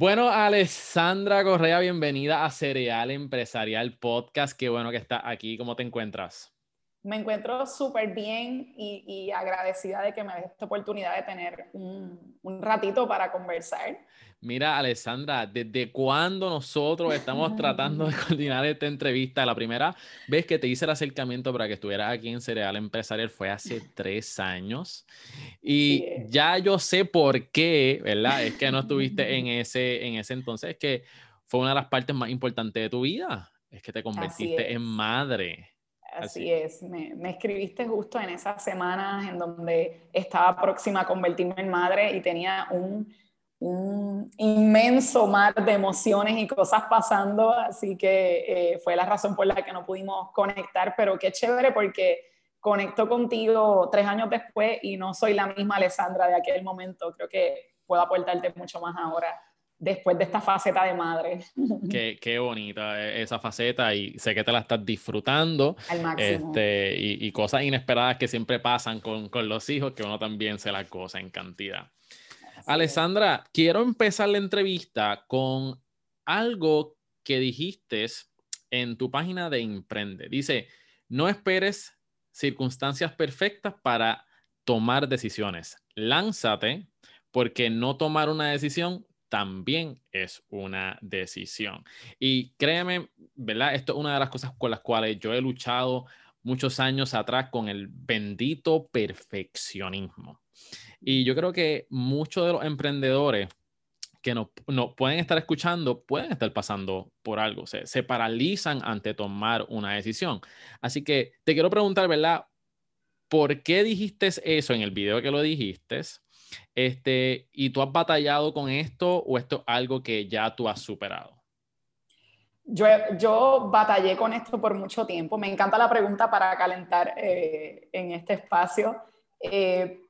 Bueno, Alessandra Correa, bienvenida a Cereal Empresarial Podcast. Qué bueno que estás aquí. ¿Cómo te encuentras? Me encuentro súper bien y, agradecida de que me des esta oportunidad de tener un, un ratito para conversar. Mira, Alessandra, ¿desde cuándo nosotros estamos tratando de coordinar esta entrevista? La primera vez que te hice el acercamiento para que estuvieras aquí en Cereal Empresarial fue hace tres años. Y ya yo sé por qué, ¿verdad? Es que no estuviste en ese, en ese entonces, que fue una de las partes más importantes de tu vida. Es que te convertiste en madre. Así, es, me, me, escribiste justo en esas semanas en donde estaba próxima a convertirme en madre y tenía un un inmenso mar de emociones y cosas pasando, así que eh, fue la razón por la que no pudimos conectar, pero qué chévere porque conecto contigo tres años después y no soy la misma Alessandra de aquel momento, creo que puedo aportarte mucho más ahora después de esta faceta de madre. Qué, qué, bonita e, esa faceta y sé que te la estás disfrutando. Al máximo. Este, y, y, cosas inesperadas que siempre pasan con, con, los hijos, que uno también se la cosa en cantidad. Alessandra, quiero empezar la entrevista con algo que dijiste en tu página de Emprende. Dice, no esperes circunstancias perfectas para tomar decisiones. Lánzate porque no tomar una decisión también es una decisión. Y créeme, ¿verdad? Esto es una de las cosas con las cuales yo he luchado muchos años atrás con el bendito perfeccionismo. Y yo creo que muchos de los emprendedores que no, no, pueden estar escuchando, pueden estar pasando por algo, se, se paralizan ante tomar una decisión. Así que te quiero preguntar, ¿verdad? ¿Por qué dijiste eso en el video que lo dijiste? Este, ¿Y tú has batallado con esto o esto es algo que ya tú has superado? Yo, yo batallé con esto por mucho tiempo. Me encanta la pregunta para calentar eh, en este espacio. Eh,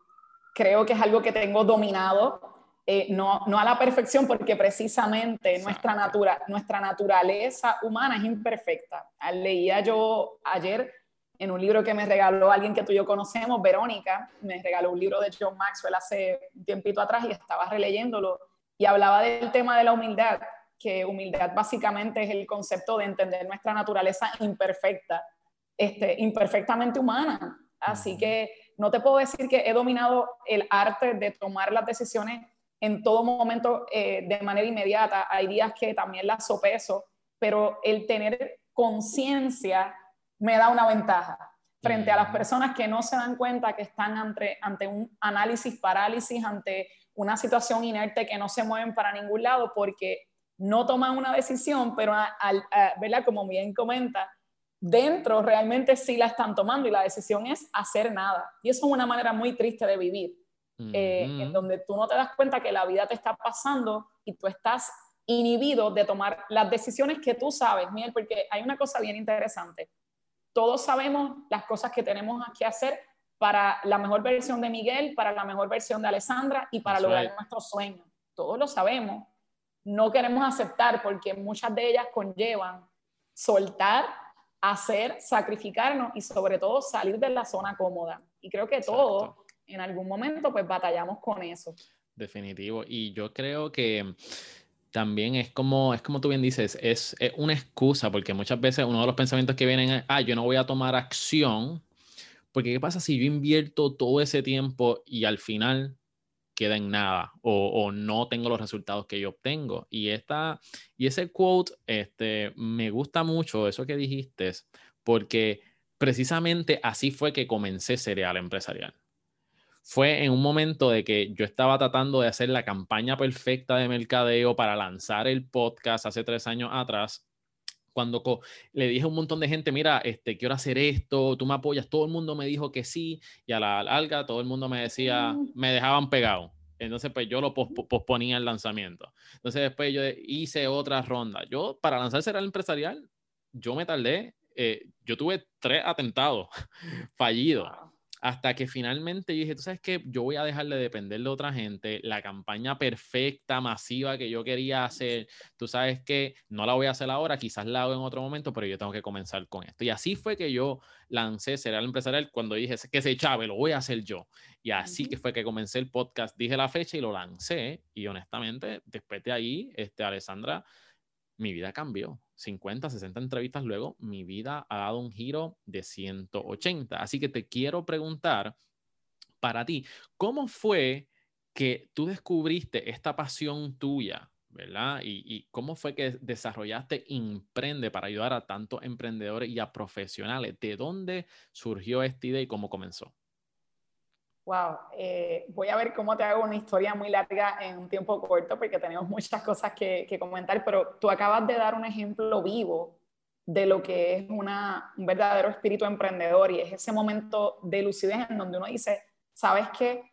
creo que es algo que tengo dominado, eh, no, no, a la perfección, porque precisamente nuestra, natura, nuestra naturaleza humana es imperfecta. Leía yo ayer en un libro que me regaló alguien que tú y yo conocemos, Verónica, me regaló un libro de John Maxwell hace un tiempito atrás y estaba releyéndolo y hablaba del tema de la humildad, que humildad básicamente es el concepto de entender nuestra naturaleza imperfecta, este, imperfectamente humana. Así que no te puedo decir que he dominado el arte de tomar las decisiones en todo momento eh, de manera inmediata. Hay días que también las sopeso, pero el tener conciencia me da una ventaja frente a las personas que no se dan cuenta que están ante, ante un análisis parálisis, ante una situación inerte que no se mueven para ningún lado porque no toman una decisión, pero ¿verdad? como bien comenta, dentro realmente sí la están tomando y la decisión es hacer nada. Y eso es una manera muy triste de vivir, eh, en donde tú no te das cuenta que la vida te está pasando y tú estás inhibido de tomar las decisiones que tú sabes, Miguel, porque hay una cosa bien interesante. Todos sabemos las cosas que tenemos que hacer para la mejor versión de Miguel, para la mejor versión de Alessandra y para lograr nuestros sueños. Todos lo sabemos. No queremos aceptar porque muchas de ellas conllevan soltar hacer, sacrificarnos y sobre todo salir de la zona cómoda. Y creo que todos en algún momento pues batallamos con eso. Definitivo. Y yo creo que también es como, es como tú bien dices, es, es, una excusa, porque muchas veces uno de los pensamientos que vienen es, ah, yo no voy a tomar acción, porque ¿qué pasa si yo invierto todo ese tiempo y al final queda en nada o, no tengo los resultados que yo obtengo. Y, esta, y ese quote este, me gusta mucho, eso que dijiste, porque precisamente así fue que comencé Cereal Empresarial. Fue en un momento de que yo estaba tratando de hacer la campaña perfecta de mercadeo para lanzar el podcast hace tres años atrás cuando le dije a un montón de gente, mira, este, quiero hacer esto, tú me apoyas, todo el mundo me dijo que sí, y a la larga todo el mundo me decía, mm. me dejaban pegado. Entonces, pues yo lo posponía el lanzamiento. Entonces, después yo hice otra ronda. Yo, para lanzar el Empresarial, yo me tardé, eh, yo tuve tres atentados fallidos. Hasta que finalmente yo dije, tú sabes que yo voy a dejar de depender de otra gente, la campaña perfecta, masiva que yo quería hacer, tú sabes que no la voy a hacer ahora, quizás la hago en otro momento, pero yo tengo que comenzar con esto. Y así fue que yo lancé Serial Empresarial cuando dije que se chave, lo voy a hacer yo. Y así que fue que comencé el podcast, dije la fecha y lo lancé. Y honestamente, después de ahí, este, Alessandra, mi vida cambió. 50, 60 entrevistas luego, mi vida ha dado un giro de 180. Así que te quiero preguntar para ti, ¿cómo fue que tú descubriste esta pasión tuya, verdad? Y, cómo fue que desarrollaste Imprende para ayudar a tantos emprendedores y a profesionales. ¿De dónde surgió esta idea y cómo comenzó? Wow, eh, voy a ver cómo te hago una historia muy larga en un tiempo corto porque tenemos muchas cosas que, comentar, pero tú acabas de dar un ejemplo vivo de lo que es una, un verdadero espíritu emprendedor y es ese momento de lucidez en donde uno dice, sabes que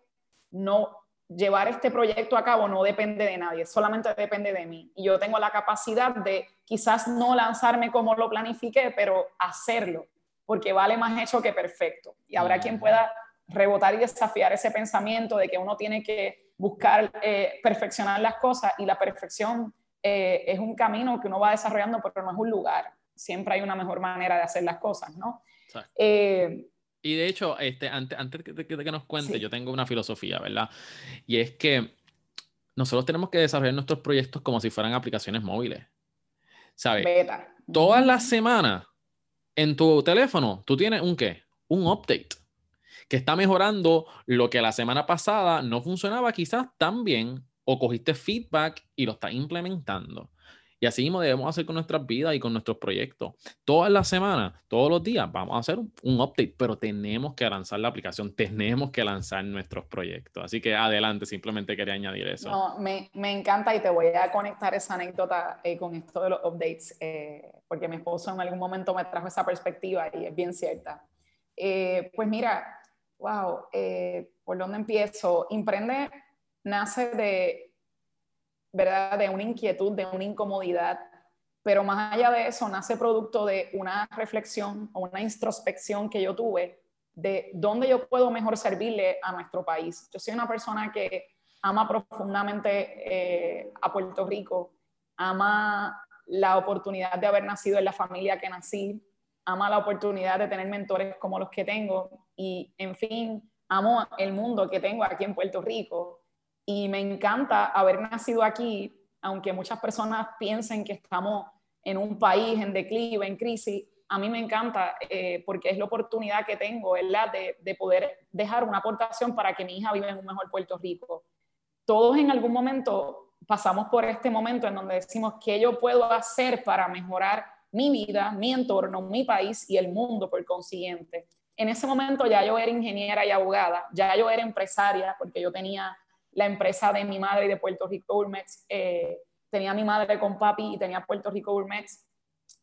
no llevar este proyecto a cabo no depende de nadie, solamente depende de mí. Y yo tengo la capacidad de quizás no lanzarme como lo planifiqué, pero hacerlo, porque vale más hecho que perfecto. Y habrá quien pueda rebotar y desafiar ese pensamiento de que uno tiene que buscar eh, perfeccionar las cosas y la perfección eh, es un camino que uno va desarrollando, pero no es un lugar. Siempre hay una mejor manera de hacer las cosas, ¿no? Eh, y de hecho, este, antes, antes de, que nos cuente, yo tengo una filosofía, ¿verdad? Y es que nosotros tenemos que desarrollar nuestros proyectos como si fueran aplicaciones móviles. ¿Sabes? Beta. Todas las semanas en tu teléfono, tú tienes un qué? Un update que está mejorando lo que la semana pasada no funcionaba quizás tan bien o cogiste feedback y lo estás implementando. Y así mismo debemos hacer con nuestras vidas y con nuestros proyectos. Todas las semanas, todos los días, vamos a hacer un, update, pero tenemos que lanzar la aplicación, tenemos que lanzar nuestros proyectos. Así que adelante, simplemente quería añadir eso. Me, me encanta y te voy a conectar esa anécdota eh, con esto de los updates, eh, porque mi esposo en algún momento me trajo esa perspectiva y es bien cierta. Eh, pues mira, wow, eh, ¿por dónde empiezo? Imprende nace de, ¿verdad? De una inquietud, de una incomodidad, pero más allá de eso, nace producto de una reflexión o una introspección que yo tuve de dónde yo puedo mejor servirle a nuestro país. Yo soy una persona que ama profundamente eh, a Puerto Rico, ama la oportunidad de haber nacido en la familia que nací, ama la oportunidad de tener mentores como los que tengo y, en fin, amo el mundo que tengo aquí en Puerto Rico y me encanta haber nacido aquí, aunque muchas personas piensen que estamos en un país en declive, en crisis, a mí me encanta eh, porque es la oportunidad que tengo, ¿verdad?, de, de poder dejar una aportación para que mi hija viva en un mejor Puerto Rico. Todos en algún momento pasamos por este momento en donde decimos, ¿qué yo puedo hacer para mejorar mi vida, mi entorno, mi país y el mundo por consiguiente. En ese momento ya yo era ingeniera y abogada, ya yo era empresaria porque yo tenía la empresa de mi madre y de Puerto Rico Urmex, eh, tenía mi madre con papi y tenía Puerto Rico Urmex,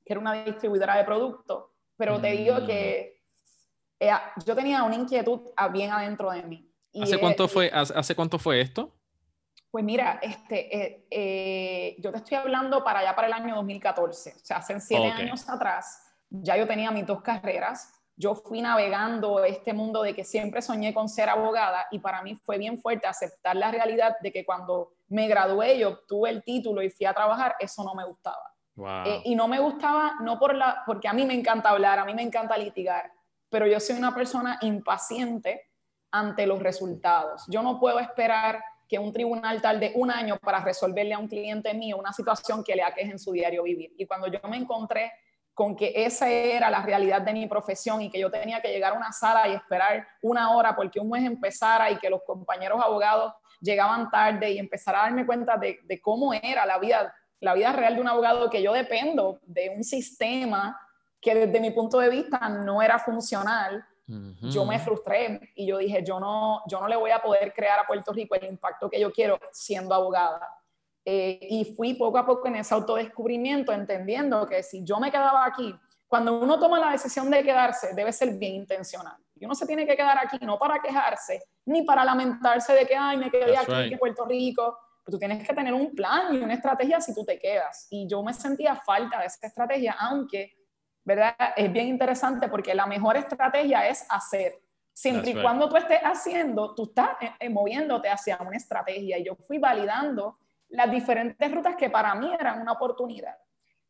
que era una distribuidora de productos, pero te digo mm. que eh, yo tenía una inquietud bien adentro de mí. ¿Hace, cuánto fue, ¿Hace cuánto fue esto? Pues mira, este, eh, eh, yo te estoy hablando para allá para el año 2014, o sea, hace siete años atrás, ya yo tenía mis dos carreras, yo fui navegando este mundo de que siempre soñé con ser abogada y para mí fue bien fuerte aceptar la realidad de que cuando me gradué y obtuve el título y fui a trabajar, eso no me gustaba. Eh, y no me gustaba no por la, porque a mí me encanta hablar, a mí me encanta litigar, pero yo soy una persona impaciente ante los resultados. Yo no puedo esperar que un tribunal tarde un año para resolverle a un cliente mío una situación que le aqueje en su diario vivir. Y cuando yo me encontré con que esa era la realidad de mi profesión y que yo tenía que llegar a una sala y esperar una hora porque un mes empezara y que los compañeros abogados llegaban tarde y empezar a darme cuenta de, de cómo era la vida, la vida real de un abogado, que yo dependo de un sistema que desde mi punto de vista no era funcional yo me frustré y yo dije, yo no, yo no le voy a poder crear a Puerto Rico el impacto que yo quiero siendo abogada. Eh, y fui poco a poco en ese autodescubrimiento, entendiendo que si yo me quedaba aquí, cuando uno toma la decisión de quedarse, debe ser bien intencional. Y uno se tiene que quedar aquí no para quejarse, ni para lamentarse de que, ay, me quedé aquí en Puerto Rico. Pero tú tienes que tener un plan y una estrategia si tú te quedas. Y yo me sentía falta de esa estrategia, aunque ¿verdad? Es bien interesante porque la mejor estrategia es hacer. Siempre y cuando tú estés haciendo, tú estás eh, eh, moviéndote hacia una estrategia. Y yo fui validando las diferentes rutas que para mí eran una oportunidad.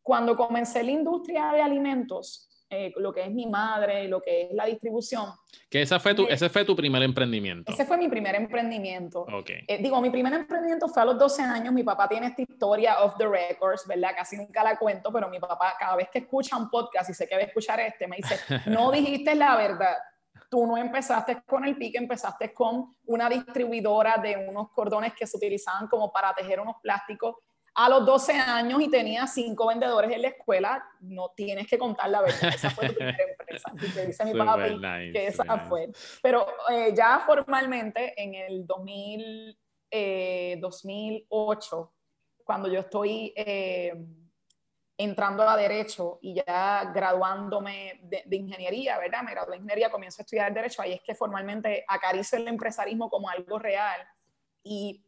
Cuando comencé la industria de alimentos, eh, lo que es mi madre, lo que es la distribución. Que esa fue tu, eh, ese fue tu primer emprendimiento. Ese fue mi primer emprendimiento. Eh, digo, mi primer emprendimiento fue a los 12 años. Mi papá tiene esta historia off the records, ¿verdad? Casi nunca la cuento, pero mi papá, cada vez que escucha un podcast y sé que va a escuchar este, me dice: No dijiste la verdad. Tú no empezaste con el pique, empezaste con una distribuidora de unos cordones que se utilizaban como para tejer unos plásticos a los 12 años y tenía cinco vendedores en la escuela, no tienes que contar la verdad. Esa fue tu primera empresa. dice mi papá que esa fue. Pero eh, ya formalmente en el 2000, 2008, eh, cuando yo estoy eh, entrando a Derecho y ya graduándome de, de, ingeniería, ¿verdad? Me gradué de ingeniería, comienzo a estudiar Derecho, ahí es que formalmente acaricio el empresarismo como algo real. Y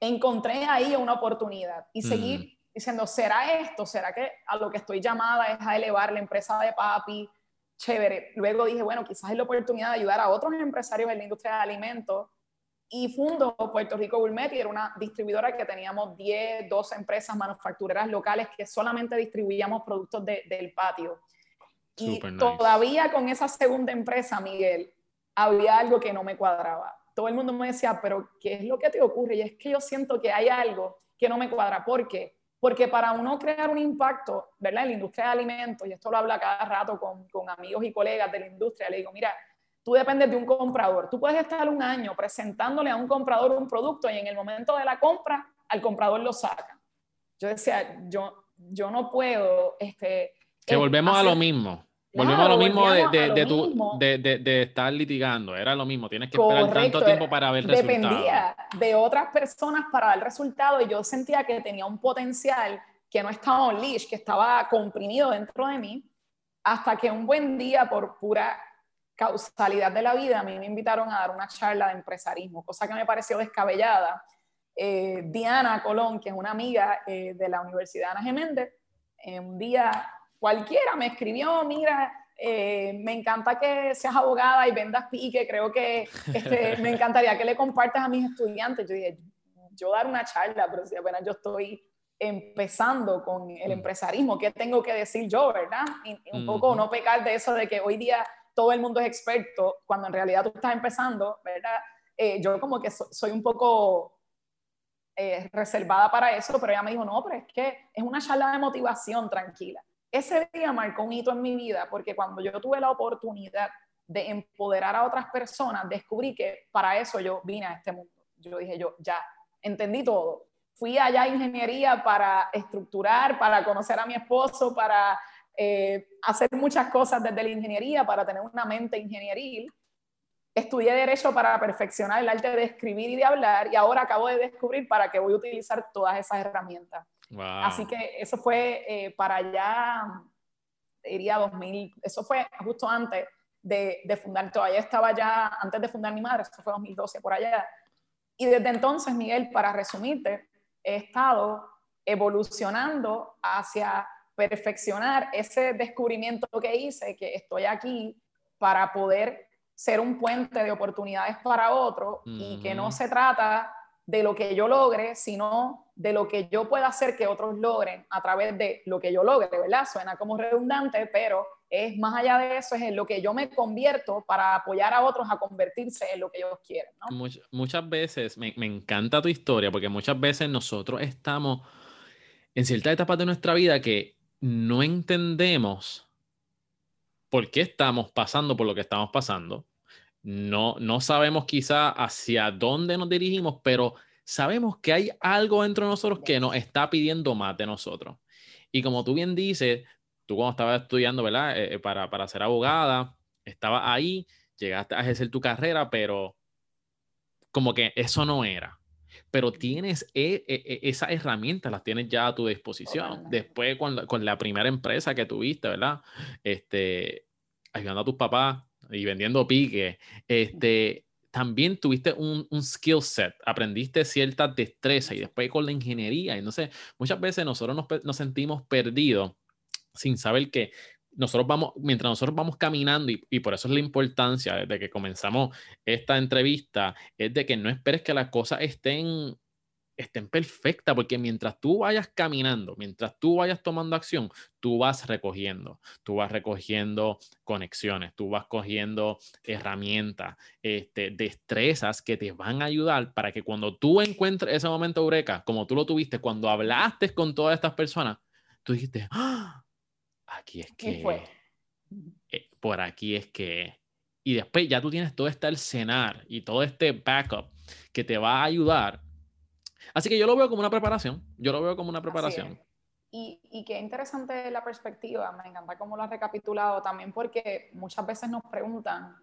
encontré ahí una oportunidad y seguí mm. diciendo, ¿será esto? ¿Será que a lo que estoy llamada es a elevar la empresa de papi? Chévere. Luego dije, bueno, quizás es la oportunidad de ayudar a otros empresarios en la industria de alimentos. Y fundo Puerto Rico Gourmet y era una distribuidora que teníamos 10, 12 empresas manufactureras locales que solamente distribuíamos productos del patio. y todavía con esa segunda empresa, Miguel, había algo que no me cuadraba todo el mundo me decía, pero ¿qué es lo que te ocurre? Y es que yo siento que hay algo que no me cuadra. ¿Por qué? Porque para uno crear un impacto, ¿verdad? En la industria de alimentos, y esto lo habla cada rato con, con amigos y colegas de la industria, le digo, mira, tú dependes de un comprador. Tú puedes estar un año presentándole a un comprador un producto y en el momento de la compra, al comprador lo saca. Yo decía, yo, yo no puedo... Este, que volvemos a lo mismo. Volvemos a lo mismo, de, de, de, estar litigando, era lo mismo, tienes que esperar tanto tiempo para ver resultados. Dependía de otras personas para dar resultado y yo sentía que tenía un potencial que no estaba on leash, que estaba comprimido dentro de mí, hasta que un buen día, por pura causalidad de la vida, a mí me invitaron a dar una charla de empresarismo, cosa que me pareció descabellada. Eh, Diana Colón, que es una amiga eh, de la Universidad Ana Geméndez, un día cualquiera me escribió, mira, eh, me encanta que seas abogada y vendas pique, creo que este, me encantaría que le compartas a mis estudiantes. Yo dije, yo dar una charla, pero si apenas yo estoy empezando con el mm. empresarismo, ¿qué tengo que decir yo, verdad? Y, un poco no pecar de eso de que hoy día todo el mundo es experto, cuando en realidad tú estás empezando, ¿verdad? Eh, yo como que soy un poco eh, reservada para eso, pero ella me dijo, no, pero es que es una charla de motivación tranquila ese día marcó un hito en mi vida porque cuando yo tuve la oportunidad de empoderar a otras personas, descubrí que para eso yo vine a este mundo. Yo dije, yo ya entendí todo. Fui allá a ingeniería para estructurar, para conocer a mi esposo, para eh, hacer muchas cosas desde la ingeniería, para tener una mente ingenieril. Estudié derecho para perfeccionar el arte de escribir y de hablar y ahora acabo de descubrir para qué voy a utilizar todas esas herramientas. Así que eso fue eh, para allá, diría 2000, eso fue justo antes de, de, fundar, todavía estaba ya, antes de fundar mi madre, eso fue 2012 por allá. Y desde entonces, Miguel, para resumirte, he estado evolucionando hacia perfeccionar ese descubrimiento que hice, que estoy aquí para poder ser un puente de oportunidades para otro y que no se trata de lo que yo logre, sino de lo que yo pueda hacer que otros logren a través de lo que yo logre, ¿verdad? Suena como redundante, pero es más allá de eso, es en lo que yo me convierto para apoyar a otros a convertirse en lo que ellos quieren. ¿no? muchas veces, me, me, encanta tu historia, porque muchas veces nosotros estamos en ciertas etapas de nuestra vida que no entendemos por qué estamos pasando por lo que estamos pasando no, no sabemos quizá hacia dónde nos dirigimos, pero sabemos que hay algo dentro de nosotros que nos está pidiendo más de nosotros. Y como tú bien dices, tú cuando estabas estudiando, ¿verdad? Eh, eh, para, para ser abogada, estabas ahí, llegaste a ejercer tu carrera, pero como que eso no era. Pero tienes e, e, e, esas herramientas, las tienes ya a tu disposición. Después con la, con la primera empresa que tuviste, ¿verdad? Este, ayudando a tus papás, y vendiendo pique, este, también tuviste un, un, skill set, aprendiste ciertas destrezas y después con la ingeniería. Entonces, muchas veces nosotros nos, nos sentimos perdidos sin saber que nosotros vamos, mientras nosotros vamos caminando, y, por eso es la importancia desde que comenzamos esta entrevista, es de que no esperes que las cosas estén estén perfectas, porque mientras tú vayas caminando, mientras tú vayas tomando acción, tú vas recogiendo, tú vas recogiendo conexiones, tú vas cogiendo herramientas, este, destrezas que te van a ayudar para que cuando tú encuentres ese momento eureka, como tú lo tuviste, cuando hablaste con todas estas personas, tú dijiste, ¡Ah! Aquí es que, fue? Eh, por aquí es que, y después ya tú tienes todo este arsenal y todo este backup que te va a ayudar Así que yo lo veo como una preparación. Yo lo veo como una preparación. Y, y, qué interesante la perspectiva, me encanta cómo lo has recapitulado también porque muchas veces nos preguntan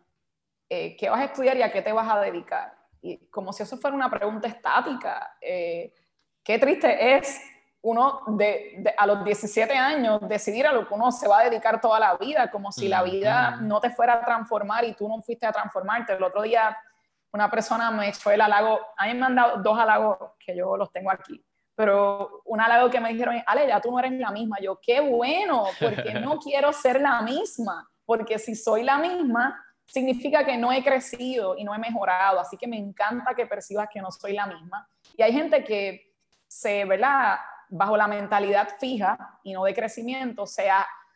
eh, qué vas a estudiar y a qué te vas a dedicar. Y como si eso fuera una pregunta estática. Eh, qué triste es uno de, a los 17 años decidir a lo que uno se va a dedicar toda la vida, como si la vida no te fuera a transformar y tú no fuiste a transformarte. El otro día una persona me echó el halago, a mí me han dado dos halagos que yo los tengo aquí, pero un halago que me dijeron, Ale, ya tú no eres la misma. Yo, qué bueno, porque no quiero ser la misma, porque si soy la misma, significa que no he crecido y no he mejorado, así que me encanta que percibas que no soy la misma. Y hay gente que se, ¿verdad? Bajo la mentalidad fija y no de crecimiento, se,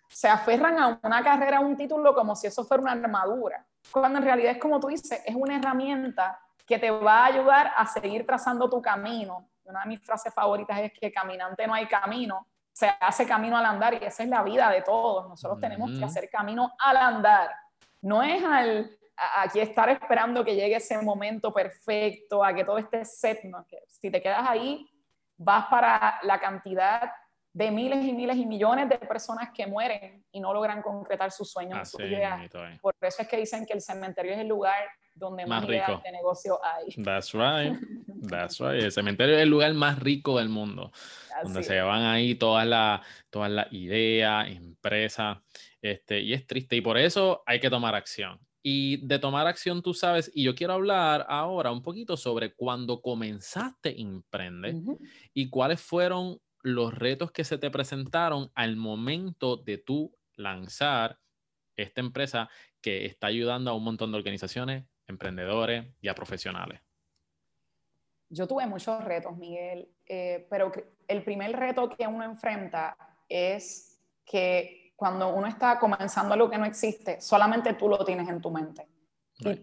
se aferran a una carrera, a un título como si eso fuera una armadura cuando en realidad es como tú dices, es una herramienta que te va a ayudar a seguir trazando tu camino. Una de mis frases favoritas es que caminante no hay camino, se hace camino al andar y esa es la vida de todos. Nosotros tenemos que hacer camino al andar. No es al, aquí estar esperando que llegue ese momento perfecto, a que todo esté set. que si te quedas ahí, vas para la cantidad de miles y miles y millones de personas que mueren y no logran concretar sus sueños, sus ideas. Por eso es que dicen que el cementerio es el lugar donde más, ideas de negocio hay. That's right. That's right. El cementerio es el lugar más rico del mundo, donde se van ahí todas las todas las ideas, empresas, este, y es triste. Y por eso hay que tomar acción. Y de tomar acción, tú sabes, y yo quiero hablar ahora un poquito sobre cuando comenzaste Emprende y cuáles fueron los retos que se te presentaron al momento de tú lanzar esta empresa que está ayudando a un montón de organizaciones, emprendedores y a profesionales? Yo tuve muchos retos, Miguel, eh, pero el primer reto que uno enfrenta es que cuando uno está comenzando algo que no existe, solamente tú lo tienes en tu mente.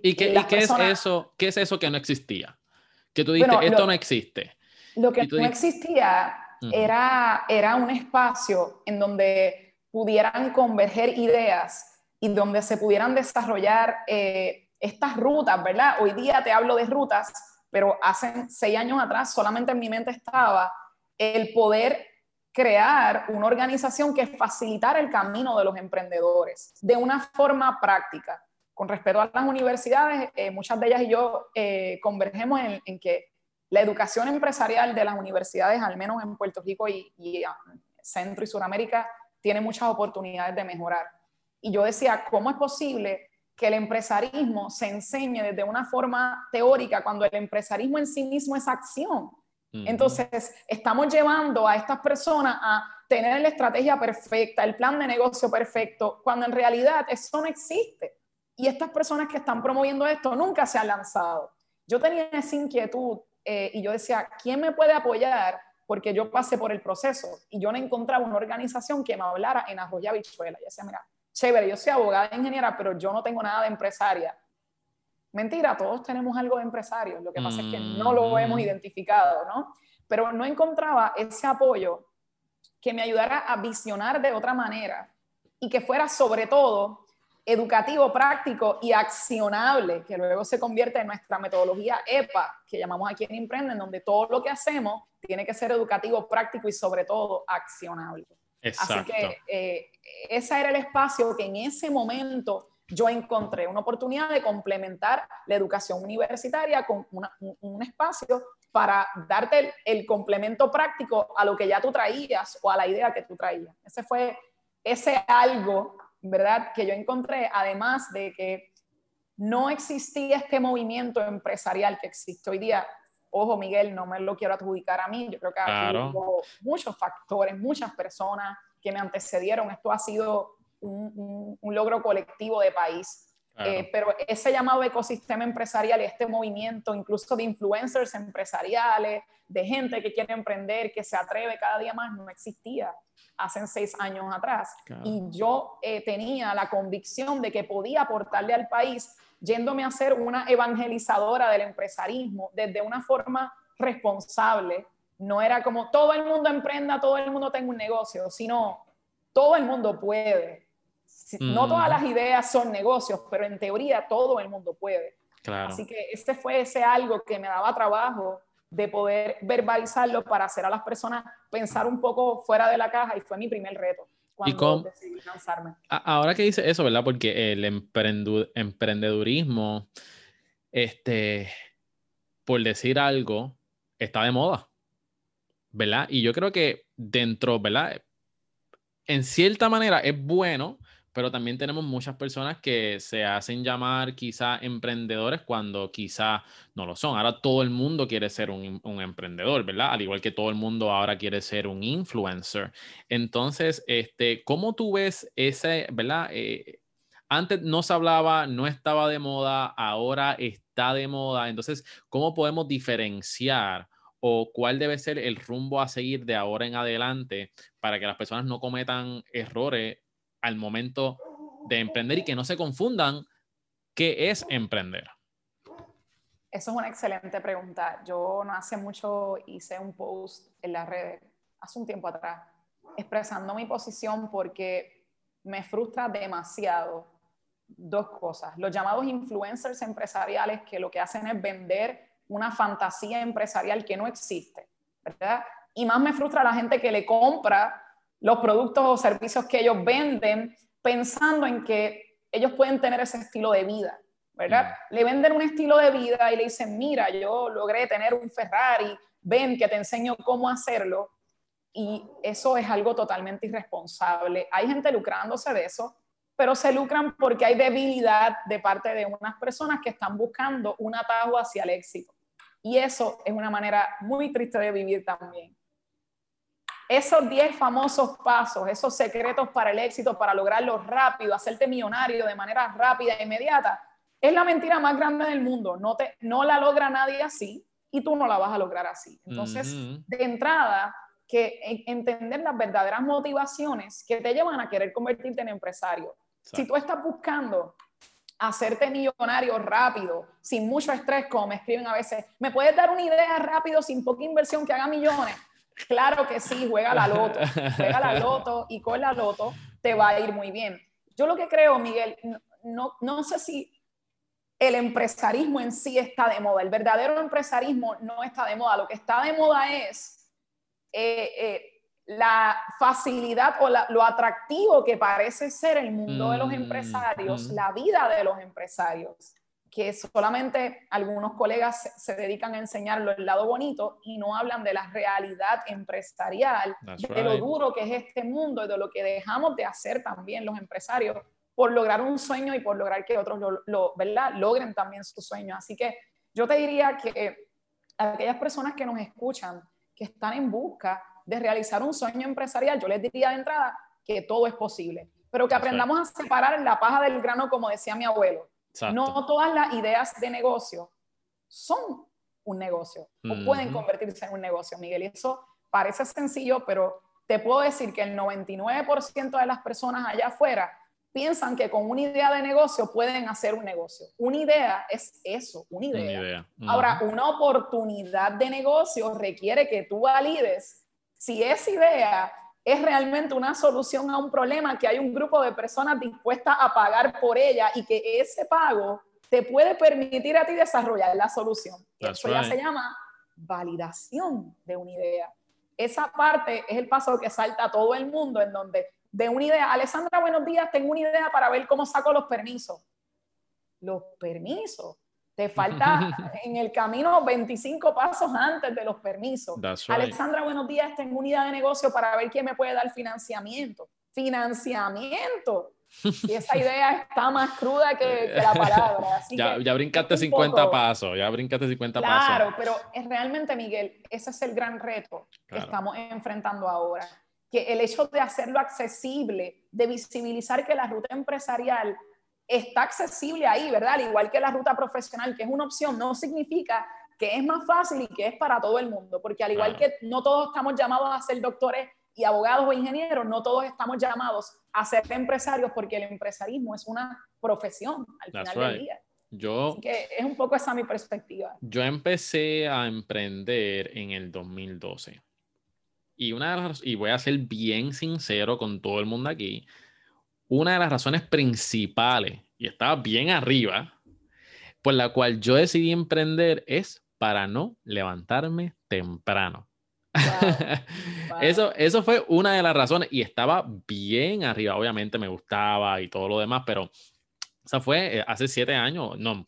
¿Y, qué, es eso, qué es eso que no existía? Que tú dices, esto no existe. Lo que no existía era, era un espacio en donde pudieran converger ideas y donde se pudieran desarrollar eh, estas rutas, ¿verdad? Hoy día te hablo de rutas, pero hace seis años atrás solamente en mi mente estaba el poder crear una organización que facilitara el camino de los emprendedores de una forma práctica. Con respecto a las universidades, eh, muchas de ellas y yo eh, convergemos en, que la educación empresarial de las universidades, al menos en Puerto Rico y, ah, Centro y Sudamérica, tiene muchas oportunidades de mejorar. Y yo decía, ¿cómo es posible que el empresarismo se enseñe desde una forma teórica cuando el empresarismo en sí mismo es acción? Entonces, estamos llevando a estas personas a tener la estrategia perfecta, el plan de negocio perfecto, cuando en realidad eso no existe. Y estas personas que están promoviendo esto nunca se han lanzado. Yo tenía esa inquietud eh, y yo decía, ¿quién me puede apoyar? Porque yo pasé por el proceso y yo no encontraba una organización que me hablara en arroya bichuela. Yo decía, mira, chévere, yo soy abogada e ingeniera, pero yo no tengo nada de empresaria. Mentira, todos tenemos algo de empresario, lo que pasa es que no lo mm. hemos identificado, ¿no? Pero no encontraba ese apoyo que me ayudara a visionar de otra manera y que fuera sobre todo educativo, práctico y accionable, que luego se convierte en nuestra metodología EPA, que llamamos aquí en Emprende, en donde todo lo que hacemos tiene que ser educativo, práctico y sobre todo accionable. Así que eh, ese era el espacio que en ese momento yo encontré una oportunidad de complementar la educación universitaria con un, espacio para darte el, el, complemento práctico a lo que ya tú traías o a la idea que tú traías. Ese fue ese algo ¿verdad? Que yo encontré, además de que no existía este movimiento empresarial que existe hoy día. Ojo, Miguel, no me lo quiero adjudicar a mí. Yo creo que ha habido muchos factores, muchas personas que me antecedieron. Esto ha sido un, un, logro colectivo de país. Eh, pero ese llamado ecosistema empresarial y este movimiento, incluso de influencers empresariales, de gente que quiere emprender, que se atreve cada día más, no existía hace seis años atrás. Y yo eh, tenía la convicción de que podía aportarle al país yéndome a ser una evangelizadora del empresarismo desde una forma responsable. No era como todo el mundo emprenda, todo el mundo tenga un negocio, sino todo el mundo puede. No todas las ideas son negocios, pero en teoría todo el mundo puede. Así que este fue ese algo que me daba trabajo de poder verbalizarlo para hacer a las personas pensar un poco fuera de la caja y fue mi primer reto cuando decidí lanzarme. Ahora que dice eso, ¿verdad? Porque el emprendedurismo, este, por decir algo, está de moda, ¿verdad? Y yo creo que dentro, ¿verdad? En cierta manera es bueno pero también tenemos muchas personas que se hacen llamar quizá emprendedores cuando quizá no lo son. Ahora todo el mundo quiere ser un, emprendedor, ¿verdad? Al igual que todo el mundo ahora quiere ser un influencer. Entonces, este, ¿cómo tú ves ese, ¿verdad? Eh, antes no se hablaba, no estaba de moda, ahora está de moda. Entonces, ¿cómo podemos diferenciar? o cuál debe ser el rumbo a seguir de ahora en adelante para que las personas no cometan errores al momento de emprender y que no se confundan qué es emprender? Eso es una excelente pregunta. Yo no hace mucho hice un post en las redes, hace un tiempo atrás, expresando mi posición porque me frustra demasiado dos cosas. Los llamados influencers empresariales que lo que hacen es vender una fantasía empresarial que no existe, ¿verdad? Y más me frustra la gente que le compra los productos o servicios que ellos venden pensando en que ellos pueden tener ese estilo de vida, ¿verdad? Mm. Le venden un estilo de vida y le dicen, mira, yo logré tener un Ferrari, ven que te enseño cómo hacerlo. Y eso es algo totalmente irresponsable. Hay gente lucrándose de eso, pero se lucran porque hay debilidad de parte de unas personas que están buscando un atajo hacia el éxito. Y eso es una manera muy triste de vivir también. Esos 10 famosos pasos, esos secretos para el éxito, para lograrlo rápido, hacerte millonario de manera rápida e inmediata, es la mentira más grande del mundo. No, te, no la logra nadie así y tú no la vas a lograr así. Entonces, de entrada, que entender las verdaderas motivaciones que te llevan a querer convertirte en empresario. Si tú estás buscando hacerte millonario rápido, sin mucho estrés, como me escriben a veces, ¿me puedes dar una idea rápido, sin poca inversión, que haga millones? Claro que sí, juega la loto, juega la loto y con la loto te va a ir muy bien. Yo lo que creo, Miguel, no, no sé si el empresarismo en sí está de moda. El verdadero empresarismo no está de moda. Lo que está de moda es eh, eh, la facilidad o lo atractivo que parece ser el mundo de los mm, empresarios, mm. la vida de los empresarios que solamente algunos colegas se, dedican a enseñarlo el lado bonito y no hablan de la realidad empresarial, de lo duro que es este mundo y de lo que dejamos de hacer también los empresarios por lograr un sueño y por lograr que otros lo, ¿verdad? logren también su sueño. Así que yo te diría que aquellas personas que nos escuchan, que están en busca de realizar un sueño empresarial, yo les diría de entrada que todo es posible, pero que aprendamos a separar la paja del grano, como decía mi abuelo no todas las ideas de negocio son un negocio o pueden convertirse en un negocio, Miguel. Y eso parece sencillo, pero te puedo decir que el 99% de las personas allá afuera piensan que con una idea de negocio pueden hacer un negocio. Una idea es eso, una idea. Ahora, una oportunidad de negocio requiere que tú valides si esa idea es realmente una solución a un problema que hay un grupo de personas dispuestas a pagar por ella y que ese pago te puede permitir a ti desarrollar la solución. Eso ya se llama validación de una idea. Esa parte es el paso que salta a todo el mundo en donde de una idea, Alessandra, buenos días, tengo una idea para ver cómo saco los permisos. Los permisos. Te falta en el camino 25 pasos antes de los permisos. Alexandra, buenos días. Tengo unidad de negocio para ver quién me puede dar financiamiento. Financiamiento. Y esa idea está más cruda que, la palabra. ya, ya brincaste 50 pasos, ya brincaste 50 pasos. Claro, pero es realmente, Miguel, ese es el gran reto que estamos enfrentando ahora. que el hecho de hacerlo accesible, de visibilizar que la ruta empresarial está accesible ahí, ¿verdad? Al igual que la ruta profesional, que es una opción, no significa que es más fácil y que es para todo el mundo, porque al igual que no todos estamos llamados a ser doctores y abogados o ingenieros, no todos estamos llamados a ser empresarios, porque el empresarismo es una profesión al final del día. Yo, que es un poco esa mi perspectiva. Yo empecé a emprender en el 2012. Y, una de las, y voy a ser bien sincero con todo el mundo aquí, una de las razones principales, y estaba bien arriba, por la cual yo decidí emprender es para no levantarme temprano. Eso, eso fue una de las razones y estaba bien arriba. Obviamente me gustaba y todo lo demás, pero esa fue eh, hace siete años, no,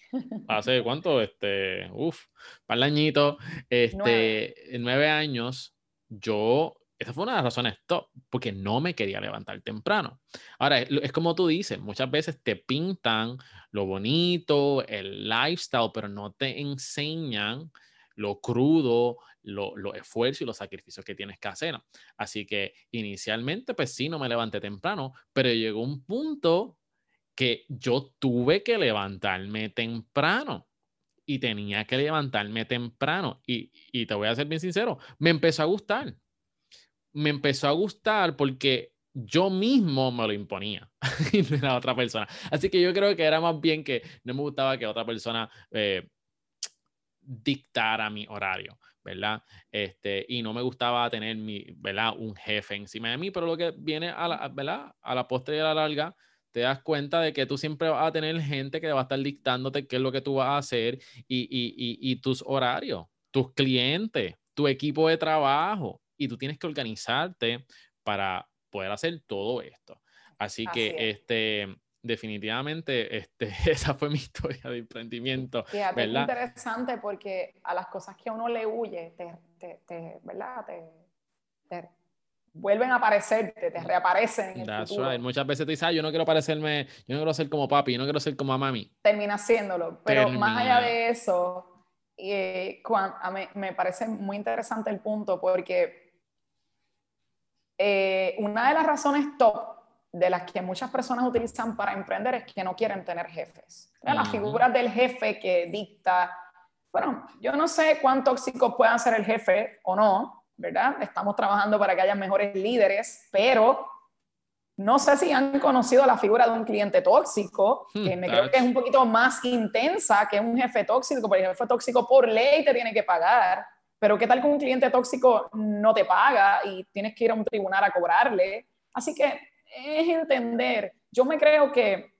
hace cuánto, este, uff, para el añito, este, nueve años, yo esa fue una de las razones top, porque no me quería levantar temprano. Ahora, es, como tú dices, muchas veces te pintan lo bonito, el lifestyle, pero no te enseñan lo crudo, los lo esfuerzos y los sacrificios que tienes que hacer. Así que inicialmente, pues sí, no me levanté temprano, pero llegó un punto que yo tuve que levantarme temprano y tenía que levantarme temprano. Y, y te voy a ser bien sincero, me empezó a gustar me empezó a gustar porque yo mismo me lo imponía y no era otra persona. Así que yo creo que era más bien que no me gustaba que otra persona eh, dictara mi horario, ¿verdad? Este, y no me gustaba tener mi, ¿verdad? un jefe encima de mí, pero lo que viene a la, ¿verdad? A la postre y a la larga, te das cuenta de que tú siempre vas a tener gente que va a estar dictándote qué es lo que tú vas a hacer y, y, y, y tus horarios, tus clientes, tu equipo de trabajo y tú tienes que organizarte para poder hacer todo esto. Así, que, este, definitivamente, este, esa fue mi historia de emprendimiento. Fíjate, es interesante porque a las cosas que a uno le huye, te, te, ¿verdad? Te, vuelven a aparecer, te, reaparecen en el futuro. Muchas veces te dicen, yo no quiero parecerme, yo no quiero ser como papi, yo no quiero ser como mami. Termina haciéndolo, pero más allá de eso, eh, me parece muy interesante el punto porque eh, una de las razones top de las que muchas personas utilizan para emprender es que no quieren tener jefes. La figura del jefe que dicta, bueno, yo no sé cuán tóxico puedan ser el jefe o no, ¿verdad? Estamos trabajando para que haya mejores líderes, pero no sé si han conocido la figura de un cliente tóxico, hmm, que me creo que es un poquito más intensa que un jefe tóxico, porque el jefe tóxico por ley te tiene que pagar. Pero ¿qué tal que un cliente tóxico no te paga y tienes que ir a un tribunal a cobrarle? Así que es entender, yo me creo que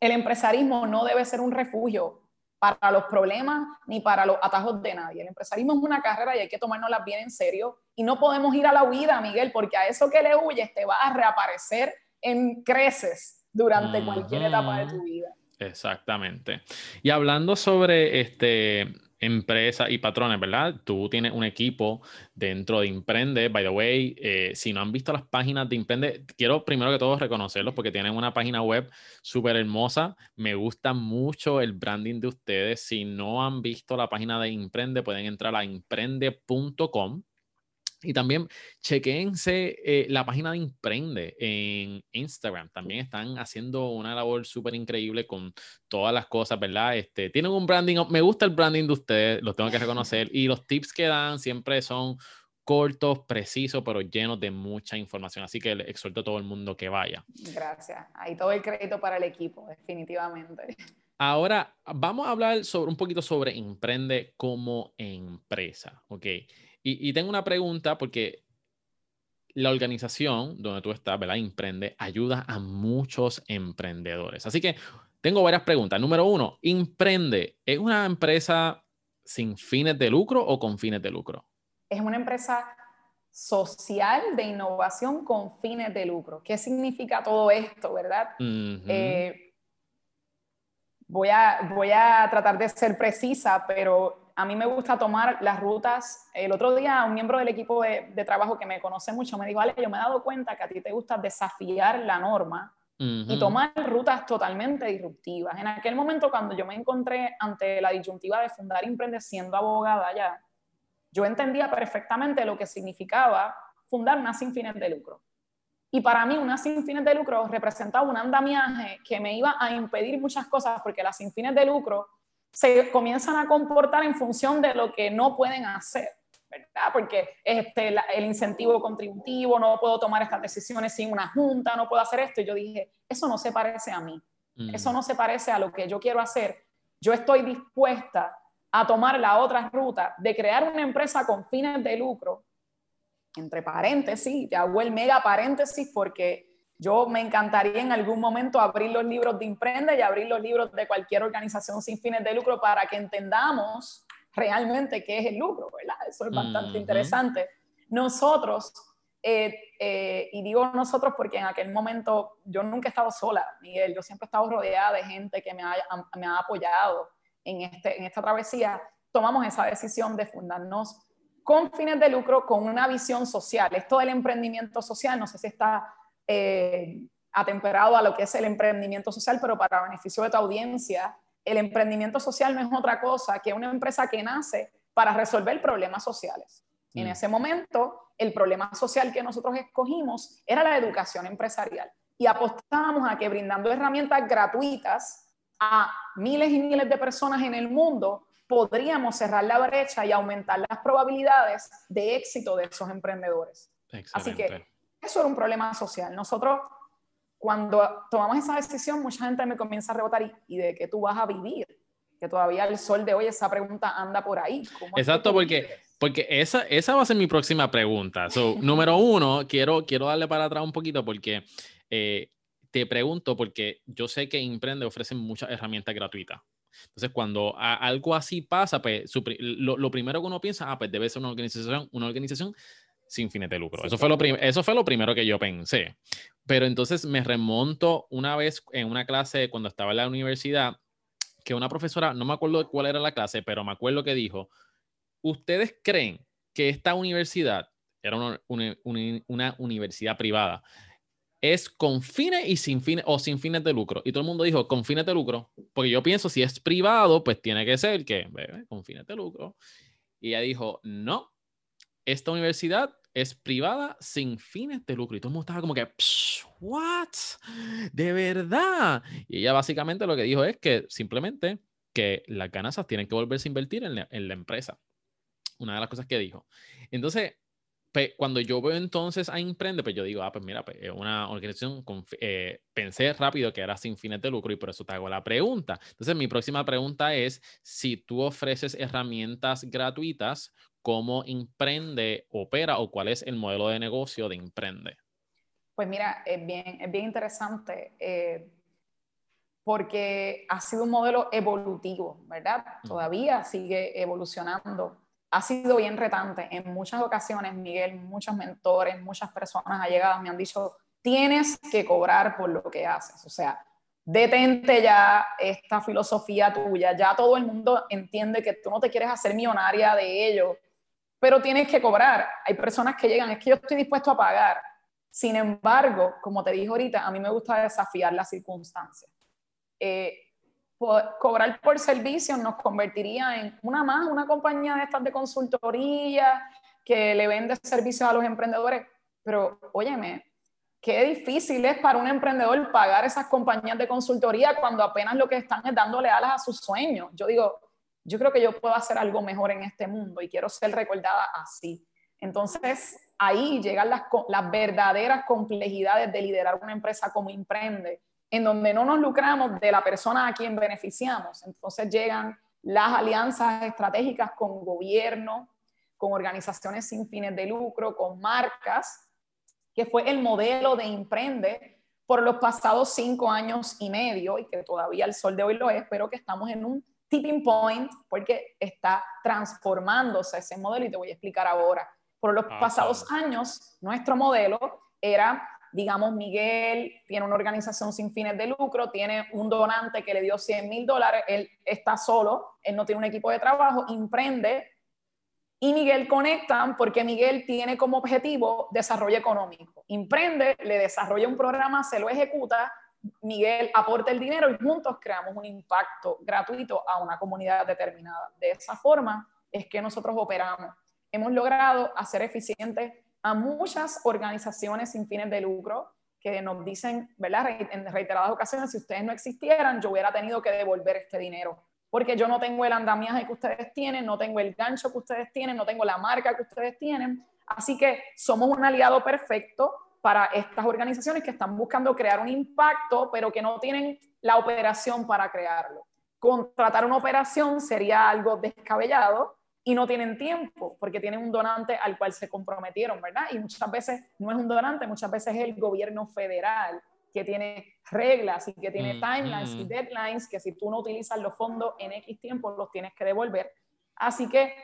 el empresarismo no debe ser un refugio para los problemas ni para los atajos de nadie. El empresarismo es una carrera y hay que tomárnosla bien en serio y no podemos ir a la huida, Miguel, porque a eso que le huyes te va a reaparecer en creces durante cualquier etapa de tu vida. Exactamente. Y hablando sobre este empresas y patrones, ¿verdad? Tú tienes un equipo dentro de Imprende. By the way, eh, si no han visto las páginas de Imprende, quiero primero que todo reconocerlos porque tienen una página web súper hermosa. Me gusta mucho el branding de ustedes. Si no han visto la página de Imprende, pueden entrar a imprende.com y también chequense eh, la página de Imprende en Instagram. También están haciendo una labor súper increíble con todas las cosas, ¿verdad? Este, tienen un branding, me gusta el branding de ustedes, los tengo que reconocer. Y los tips que dan siempre son cortos, precisos, pero llenos de mucha información. Así que exhorto a todo el mundo que vaya. Gracias. Ahí todo el crédito para el equipo, definitivamente. Ahora vamos a hablar sobre un poquito sobre Imprende como empresa, ¿ok? Y, tengo una pregunta porque la organización donde tú estás, ¿verdad? Imprende, ayuda a muchos emprendedores. Así que tengo varias preguntas. Número uno, Imprende, ¿es una empresa sin fines de lucro o con fines de lucro? Es una empresa social de innovación con fines de lucro. ¿Qué significa todo esto, verdad? Eh, voy, a, voy a tratar de ser precisa, pero a mí me gusta tomar las rutas. El otro día un miembro del equipo de, trabajo que me conoce mucho me dijo, vale, yo me he dado cuenta que a ti te gusta desafiar la norma y tomar rutas totalmente disruptivas. En aquel momento cuando yo me encontré ante la disyuntiva de fundar Emprende siendo abogada ya, yo entendía perfectamente lo que significaba fundar una sin fines de lucro. Y para mí una sin fines de lucro representaba un andamiaje que me iba a impedir muchas cosas porque las sin fines de lucro se comienzan a comportar en función de lo que no pueden hacer, ¿verdad? Porque este, el incentivo contributivo, no puedo tomar estas decisiones sin una junta, no puedo hacer esto. Y yo dije, eso no se parece a mí, mm. eso no se parece a lo que yo quiero hacer. Yo estoy dispuesta a tomar la otra ruta de crear una empresa con fines de lucro entre paréntesis, te hago el mega paréntesis porque yo me encantaría en algún momento abrir los libros de Imprende y abrir los libros de cualquier organización sin fines de lucro para que entendamos realmente qué es el lucro, ¿verdad? Eso es bastante interesante. Nosotros, eh, eh, y digo nosotros porque en aquel momento yo nunca he estado sola, Miguel, yo siempre he estado rodeada de gente que me ha, me ha apoyado en, este, en esta travesía, tomamos esa decisión de fundarnos con fines de lucro, con una visión social. Esto del emprendimiento social, no sé si está eh, atemperado a lo que es el emprendimiento social, pero para beneficio de tu audiencia, el emprendimiento social no es otra cosa que una empresa que nace para resolver problemas sociales. En mm. ese momento, el problema social que nosotros escogimos era la educación empresarial y apostábamos a que brindando herramientas gratuitas a miles y miles de personas en el mundo, podríamos cerrar la brecha y aumentar las probabilidades de éxito de esos emprendedores. Así que eso era un problema social. Nosotros, cuando tomamos esa decisión, mucha gente me comienza a rebotar, ¿y, de qué tú vas a vivir? Que todavía el sol de hoy, esa pregunta anda por ahí. Exacto, porque, porque esa, esa va a ser mi próxima pregunta. So, número uno, quiero, quiero darle para atrás un poquito porque eh, te pregunto, porque yo sé que Imprende ofrece muchas herramientas gratuitas. Entonces, cuando algo así pasa, pues lo, primero que uno piensa, ah, pues debe ser una organización, una organización sin fines de lucro. Eso, fue lo eso fue lo primero que yo pensé. Pero entonces me remonto una vez en una clase cuando estaba en la universidad, que una profesora, no me acuerdo cuál era la clase, pero me acuerdo que dijo, ¿ustedes creen que esta universidad era una universidad privada? es con fines y sin fines o sin fines de lucro. Y todo el mundo dijo con fines de lucro, porque yo pienso si es privado, pues tiene que ser que con fines de lucro. Y ella dijo, no, esta universidad es privada sin fines de lucro. Y todo el mundo estaba como que, ¿what? ¿De verdad? Y ella básicamente lo que dijo es que simplemente que las ganancias tienen que volverse a invertir en la, en la empresa. Una de las cosas que dijo. Entonces, cuando yo veo entonces a Imprende, pues yo digo, ah, pues mira, pues es una organización, con, eh, pensé rápido que era sin fines de lucro y por eso te hago la pregunta. Entonces, mi próxima pregunta es, si tú ofreces herramientas gratuitas, ¿cómo Imprende opera o cuál es el modelo de negocio de Imprende? Pues mira, es bien, es bien interesante. Eh, porque ha sido un modelo evolutivo, ¿verdad? Todavía sigue evolucionando ha sido bien retante. En muchas ocasiones, Miguel, muchos mentores, muchas personas allegadas me han dicho, tienes que cobrar por lo que haces. O sea, detente ya esta filosofía tuya. Ya todo el mundo entiende que tú no te quieres hacer millonaria de ello, pero tienes que cobrar. Hay personas que llegan, es que yo estoy dispuesto a pagar. Sin embargo, como te dije ahorita, a mí me gusta desafiar las circunstancias. Eh, cobrar por servicios nos convertiría en una más, una compañía de estas de consultoría que le vende servicios a los emprendedores. Pero, óyeme, qué difícil es para un emprendedor pagar esas compañías de consultoría cuando apenas lo que están es dándole alas a sus sueños. Yo digo, yo creo que yo puedo hacer algo mejor en este mundo y quiero ser recordada así. Entonces, ahí llegan las, las verdaderas complejidades de liderar una empresa como Emprende en donde no nos lucramos de la persona a quien beneficiamos. Entonces llegan las alianzas estratégicas con gobierno, con organizaciones sin fines de lucro, con marcas, que fue el modelo de Imprende por los pasados cinco años y medio y que todavía el sol de hoy lo es, pero que estamos en un tipping point porque está transformándose ese modelo y te voy a explicar ahora. Por los ah, pasados años, nuestro modelo era digamos, Miguel tiene una organización sin fines de lucro, tiene un donante que le dio 100 mil dólares, él está solo, él no tiene un equipo de trabajo, emprende y Miguel conectan porque Miguel tiene como objetivo desarrollo económico. Emprende, le desarrolla un programa, se lo ejecuta, Miguel aporta el dinero y juntos creamos un impacto gratuito a una comunidad determinada. De esa forma es que nosotros operamos. Hemos logrado hacer eficientes a muchas organizaciones sin fines de lucro que nos dicen, ¿verdad? En reiteradas ocasiones, si ustedes no existieran, yo hubiera tenido que devolver este dinero, porque yo no tengo el andamiaje que ustedes tienen, no tengo el gancho que ustedes tienen, no tengo la marca que ustedes tienen. Así que somos un aliado perfecto para estas organizaciones que están buscando crear un impacto, pero que no tienen la operación para crearlo. Contratar una operación sería algo descabellado y no tienen tiempo porque tienen un donante al cual se comprometieron, ¿verdad? Y muchas veces no es un donante, muchas veces es el gobierno federal que tiene reglas y que tiene mm, timelines y mm. deadlines que si tú no utilizas los fondos en X tiempo los tienes que devolver. Así que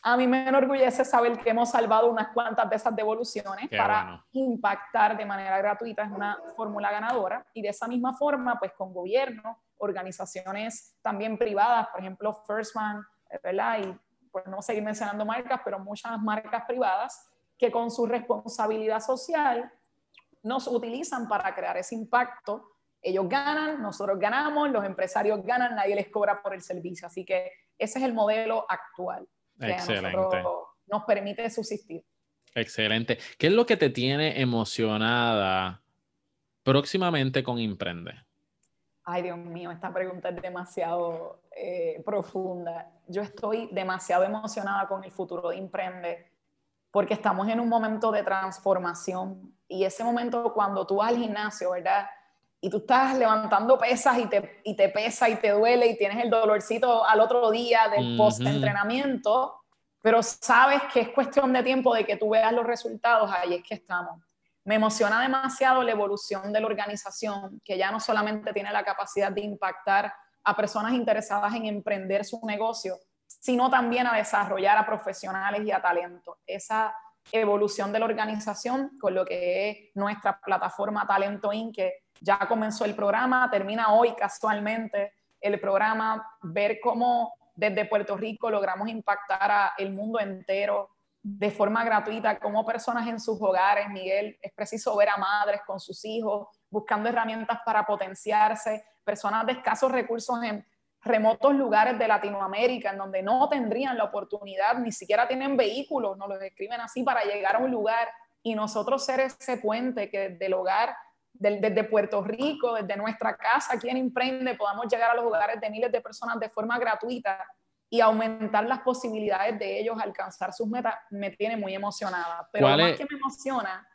a mí me enorgullece saber que hemos salvado unas cuantas de esas devoluciones para impactar de manera gratuita. Es una fórmula ganadora. Y de esa misma forma, pues con gobierno, organizaciones también privadas, por ejemplo, First Man, ¿verdad? Y pues no seguir mencionando marcas, pero muchas marcas privadas que con su responsabilidad social nos utilizan para crear ese impacto. Ellos ganan, nosotros ganamos, los empresarios ganan, nadie les cobra por el servicio. Así que ese es el modelo actual. Excelente. nos permite subsistir. Excelente. ¿Qué es lo que te tiene emocionada próximamente con Imprende? Ay, Dios mío, esta pregunta es demasiado eh, profunda. Yo estoy demasiado emocionada con el futuro de Imprende porque estamos en un momento de transformación y ese momento cuando tú vas al gimnasio, ¿verdad? Y tú estás levantando pesas y te, y te pesa y te duele y tienes el dolorcito al otro día del post-entrenamiento, pero sabes que es cuestión de tiempo de que tú veas los resultados, ahí es que estamos. Me emociona demasiado la evolución de la organización, que ya no solamente tiene la capacidad de impactar a personas interesadas en emprender su negocio, sino también a desarrollar a profesionales y a talento. Esa evolución de la organización con lo que es nuestra plataforma Talento Inc., que ya comenzó el programa, termina hoy casualmente el programa, ver cómo desde Puerto Rico logramos impactar a el mundo entero de forma gratuita, como personas en sus hogares, Miguel, es preciso ver a madres con sus hijos, buscando herramientas para potenciarse, personas de escasos recursos en remotos lugares de Latinoamérica, en donde no tendrían la oportunidad, ni siquiera tienen vehículos, nos lo describen así, para llegar a un lugar. Y nosotros ser ese puente que desde el hogar desde Puerto Rico, desde nuestra casa aquí en Imprende, podamos llegar a los hogares de miles de personas de forma gratuita y aumentar las posibilidades de ellos alcanzar sus metas, me tiene muy emocionada. Pero lo más que me emociona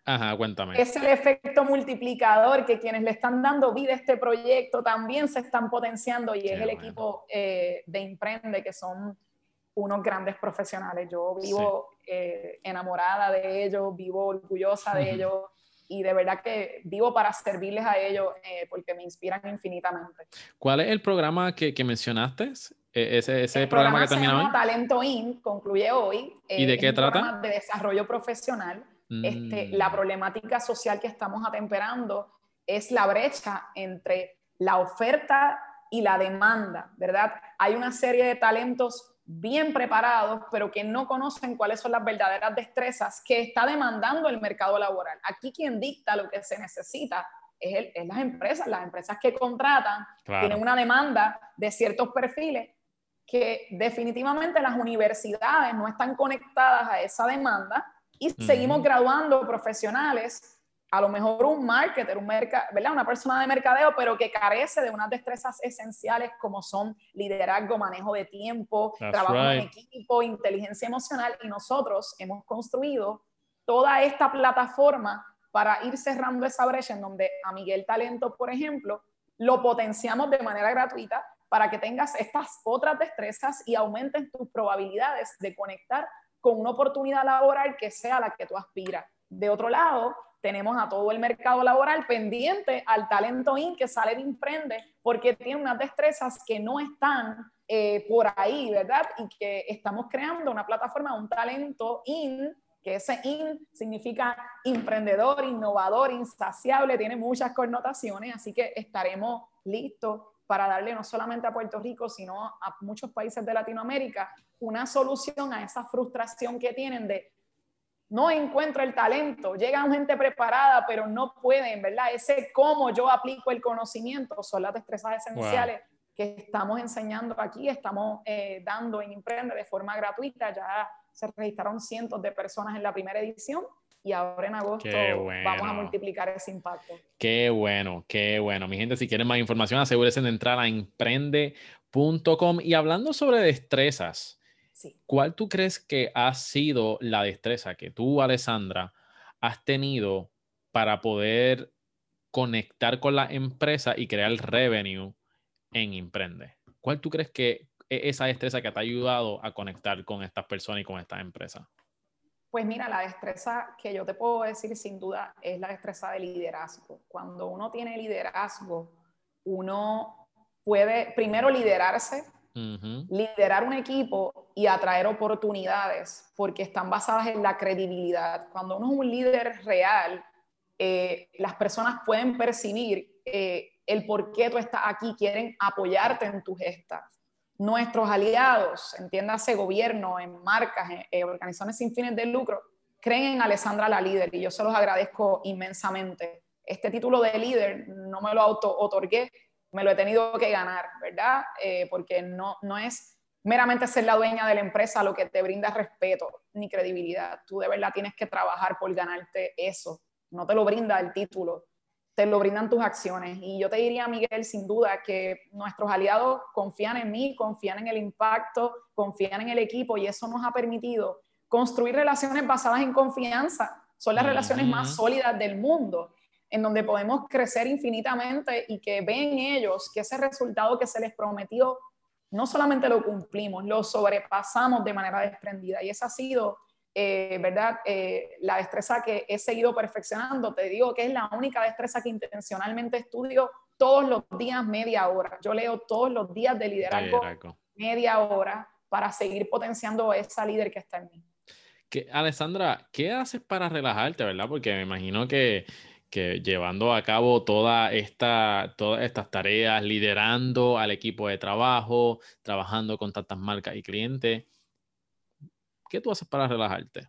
es el efecto multiplicador que quienes le están dando vida a este proyecto también se están potenciando y es el equipo eh, de Imprende, que son unos grandes profesionales. Yo vivo eh, enamorada de ellos, vivo orgullosa de ellos y de verdad que vivo para servirles a ellos eh, porque me inspiran infinitamente. ¿Cuál es el programa que, que mencionaste? E, ese, ese programa, que termina hoy. Talento In concluye hoy. ¿Y de qué un trata? Programa de desarrollo profesional. Este, la mm. problemática social que estamos atemperando es la brecha entre la oferta y la demanda, ¿verdad? Hay una serie de talentos bien preparados, pero que no conocen cuáles son las verdaderas destrezas que está demandando el mercado laboral. Aquí quien dicta lo que se necesita es, las empresas. Las empresas que contratan tienen una demanda de ciertos perfiles que definitivamente las universidades no están conectadas a esa demanda y seguimos graduando profesionales a lo mejor un marketer, un merca, ¿verdad? una persona de mercadeo, pero que carece de unas destrezas esenciales como son liderazgo, manejo de tiempo, trabajo en equipo, inteligencia emocional. Y nosotros hemos construido toda esta plataforma para ir cerrando esa brecha en donde a Miguel Talento, por ejemplo, lo potenciamos de manera gratuita para que tengas estas otras destrezas y aumenten tus probabilidades de conectar con una oportunidad laboral que sea la que tú aspiras. De otro lado, tenemos a todo el mercado laboral pendiente al talento in que sale de Imprende porque tiene unas destrezas que no están eh, por ahí, ¿verdad? Y que estamos creando una plataforma, un talento in, que ese in significa emprendedor, innovador, insaciable, tiene muchas connotaciones, así que estaremos listos para darle no solamente a Puerto Rico, sino a muchos países de Latinoamérica una solución a esa frustración que tienen de no encuentro el talento, llegan gente preparada, pero no pueden, ¿verdad? Ese cómo yo aplico el conocimiento son las destrezas esenciales que estamos enseñando aquí, estamos eh, dando en Imprende de forma gratuita, ya se registraron cientos de personas en la primera edición y ahora en agosto vamos a multiplicar ese impacto. Qué bueno, qué bueno. Mi gente, si quieren más información, asegúrense de entrar a emprende.com. Y hablando sobre destrezas, ¿cuál tú crees que ha sido la destreza que tú, Alessandra, has tenido para poder conectar con la empresa y crear revenue en Emprende? ¿Cuál tú crees que es esa destreza que te ha ayudado a conectar con estas personas y con estas empresas? Pues mira, la destreza que yo te puedo decir sin duda es la destreza de liderazgo. Cuando uno tiene liderazgo, uno puede primero liderarse, liderar un equipo y atraer oportunidades porque están basadas en la credibilidad. Cuando uno es un líder real, eh, las personas pueden percibir eh, el por qué tú estás aquí, quieren apoyarte en tu gesta nuestros aliados, entiéndase gobierno, en marcas, en, organizaciones sin fines de lucro, creen en Alessandra la líder y yo se los agradezco inmensamente. Este título de líder no me lo auto otorgué, me lo he tenido que ganar, ¿verdad? Eh, porque no, no es meramente ser la dueña de la empresa lo que te brinda respeto ni credibilidad. Tú de verdad tienes que trabajar por ganarte eso. No te lo brinda el título te lo brindan tus acciones. Y yo te diría, Miguel, sin duda, que nuestros aliados confían en mí, confían en el impacto, confían en el equipo y eso nos ha permitido construir relaciones basadas en confianza. Son las relaciones más sólidas del mundo, en donde podemos crecer infinitamente y que ven ellos que ese resultado que se les prometió, no solamente lo cumplimos, lo sobrepasamos de manera desprendida. Y esa ha sido eh, ¿verdad? Eh, la destreza que he seguido perfeccionando, te digo que es la única destreza que intencionalmente estudio todos los días media hora. Yo leo todos los días de liderazgo, media hora para seguir potenciando esa líder que está en mí. Que, Alessandra, ¿qué haces para relajarte, verdad? Porque me imagino que, que llevando a cabo toda esta, todas estas tareas, liderando al equipo de trabajo, trabajando con tantas marcas y clientes, ¿Qué tú haces para relajarte?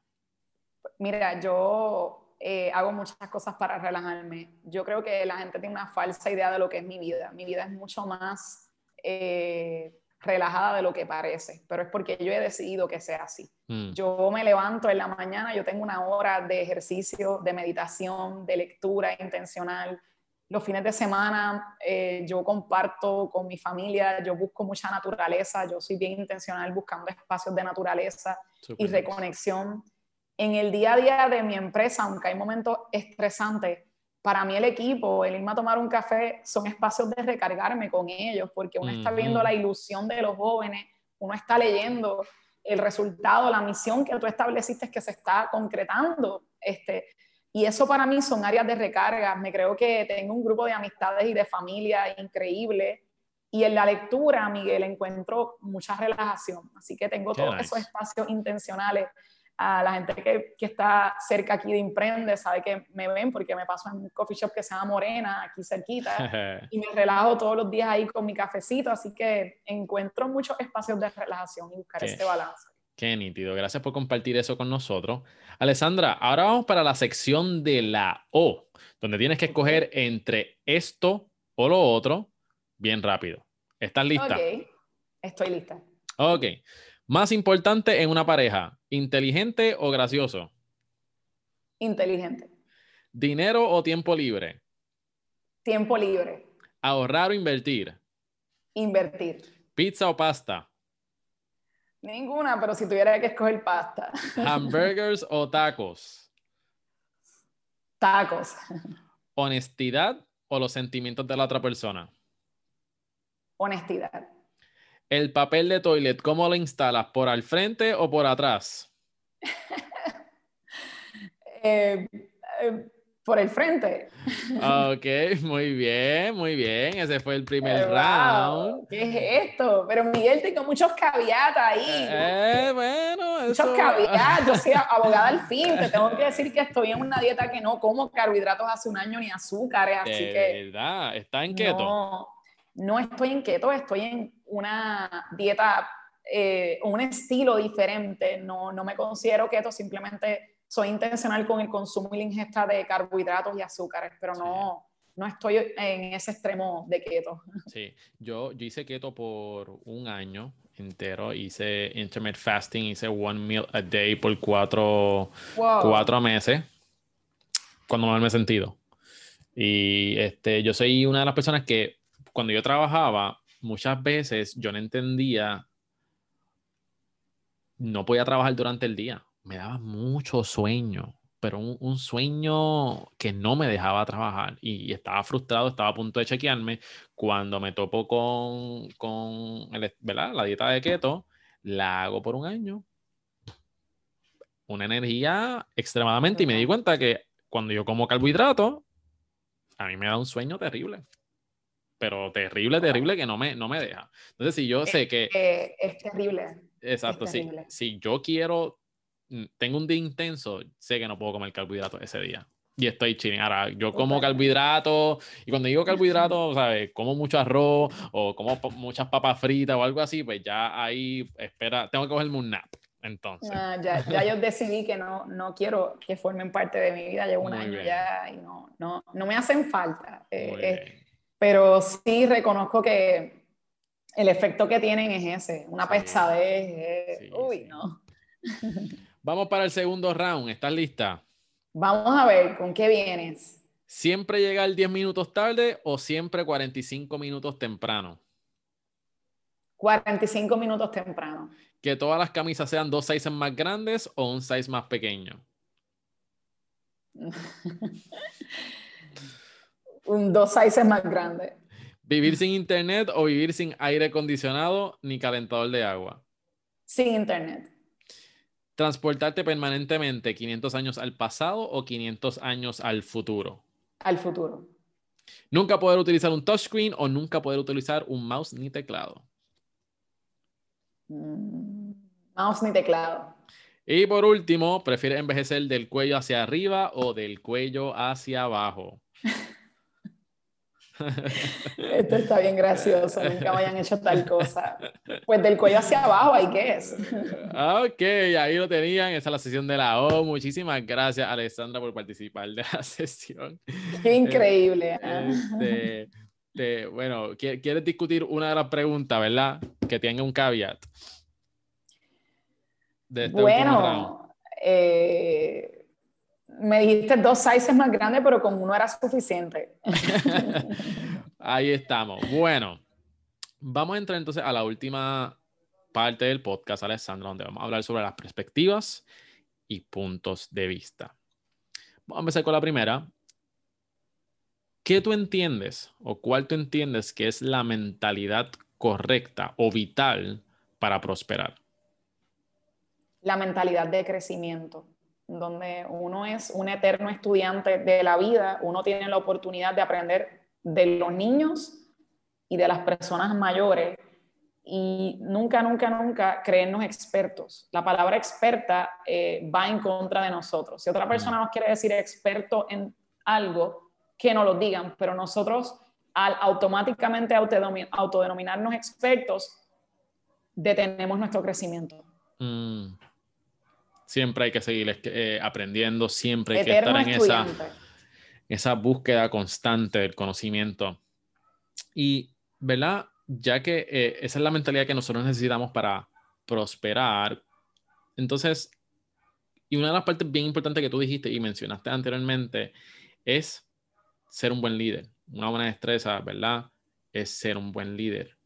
Mira, yo eh, hago muchas cosas para relajarme. Yo creo que la gente tiene una falsa idea de lo que es mi vida. Mi vida es mucho más eh, relajada de lo que parece, pero es porque yo he decidido que sea así. Mm. Yo me levanto en la mañana, yo tengo una hora de ejercicio, de meditación, de lectura intencional. Los fines de semana eh, yo comparto con mi familia, yo busco mucha naturaleza, yo soy bien intencional buscando espacios de naturaleza y reconexión. En el día a día de mi empresa, aunque hay momentos estresantes, para mí el equipo, el irme a tomar un café, son espacios de recargarme con ellos, porque uno está viendo la ilusión de los jóvenes, uno está leyendo el resultado, la misión que tú estableciste que se está concretando. Este, y eso para mí son áreas de recarga. Me creo que tengo un grupo de amistades y de familia increíble y en la lectura, Miguel, encuentro mucha relajación. Así que tengo todos esos espacios intencionales. A la gente que, que, está cerca aquí de Imprende sabe que me ven porque me paso en un coffee shop que se llama Morena, aquí cerquita, y me relajo todos los días ahí con mi cafecito. Así que encuentro muchos espacios de relajación y buscar este balance. Qué nítido. Gracias por compartir eso con nosotros. Alessandra, ahora vamos para la sección de la O, donde tienes que escoger entre esto o lo otro bien rápido. ¿Estás lista? Ok, estoy lista. Ok. Más importante en una pareja, inteligente o gracioso? Inteligente. ¿Dinero o tiempo libre? Tiempo libre. ¿Ahorrar o invertir? Invertir. ¿Pizza o pasta? Ninguna, pero si tuviera que escoger pasta. ¿Hamburgers o tacos? Tacos. ¿Honestidad o los sentimientos de la otra persona? honestidad. El papel de toilet, ¿cómo lo instalas? ¿Por al frente o por atrás? Eh, eh, por el frente. ok, muy bien, muy bien. Ese fue el primer round. ¿Qué es esto? Pero Miguel, tengo muchos caveats ahí. Eh, bueno, muchos caveats. Yo soy abogada al fin. Te tengo que decir que estoy en una dieta que no como carbohidratos hace un año ni azúcares. Así que. verdad, está en keto. No, no estoy en keto, estoy en una dieta, eh, un estilo diferente, no, no me considero keto, simplemente soy intencional con el consumo y la ingesta de carbohidratos y azúcares, pero no, no estoy en ese extremo de keto. Sí, yo, yo hice keto por un año entero, hice intermittent fasting, hice one meal a day por cuatro, cuatro meses cuando no me he sentido. Y este, yo soy una de las personas que cuando yo trabajaba, muchas veces yo no entendía, no podía trabajar durante el día. Me daba mucho sueño, pero un, sueño que no me dejaba trabajar y, estaba frustrado, estaba a punto de chequearme. Cuando me topo con, con la dieta de keto, la hago por un año. Una energía extremadamente y me di cuenta que cuando yo como carbohidratos, a mí me da un sueño terrible. Pero terrible, terrible que no me, no me deja. Entonces, si yo sé que... es terrible. Exacto, sí. Si, yo quiero, tengo un día intenso, sé que no puedo comer carbohidratos ese día. Y estoy chilling. Ahora, yo como carbohidratos, y cuando digo carbohidratos, ¿sabes? Como mucho arroz o como muchas papas fritas o algo así, pues ya ahí, espera, tengo que cogerme un nap. Entonces. Ah, ya, ya, yo decidí que no, no quiero que formen parte de mi vida. Llevo un año ya y no, no, no, me hacen falta. Eh, eh, pero sí reconozco que el efecto que tienen es ese, una pesadez. uy, no. Vamos para el segundo round. ¿Estás lista? Vamos a ver, ¿con qué vienes? ¿Siempre llegar 10 minutos tarde o siempre 45 minutos temprano? 45 minutos temprano que todas las camisas sean dos sizes más grandes o un size más pequeño? un dos sizes más grandes. ¿Vivir sin internet o vivir sin aire acondicionado ni calentador de agua? Sin internet. ¿Transportarte permanentemente 500 años al pasado o 500 años al futuro? Al futuro. ¿Nunca poder utilizar un touchscreen o nunca poder utilizar un mouse ni teclado? Mm, mouse ni teclado. Y por último, ¿prefieres envejecer del cuello hacia arriba o del cuello hacia abajo? Esto está bien gracioso, nunca me hayan hecho tal cosa. Pues del cuello hacia abajo, ¿hay qué es? Ok, ahí lo tenían, esa es la sesión de la O. Muchísimas gracias, Alessandra, por participar de la sesión. Qué increíble. Este, este, bueno, quieres discutir una de las preguntas, ¿verdad? Que tenga un caveat. Este bueno, eh, me dijiste dos sizes más grandes, pero con uno era suficiente. Ahí estamos. Bueno, vamos a entrar entonces a la última parte del podcast, Alessandra, donde vamos a hablar sobre las perspectivas y puntos de vista. Vamos a empezar con la primera, ¿qué tú entiendes o cuál tú entiendes que es la mentalidad correcta o vital para prosperar? La mentalidad de crecimiento, donde uno es un eterno estudiante de la vida, uno tiene la oportunidad de aprender de los niños y de las personas mayores y nunca, nunca, nunca creernos expertos. La palabra experta eh, va en contra de nosotros. Si otra persona nos quiere decir experto en algo, que no lo digan, pero nosotros al automáticamente autodenominarnos expertos, detenemos nuestro crecimiento. Mm. Siempre hay que seguir eh, aprendiendo, siempre hay que estar en esa, esa búsqueda constante del conocimiento. Y, ¿verdad? Ya que eh, esa es la mentalidad que nosotros necesitamos para prosperar, entonces, y una de las partes bien importantes que tú dijiste y mencionaste anteriormente es ser un buen líder. Una buena destreza, ¿verdad? Es ser un buen líder.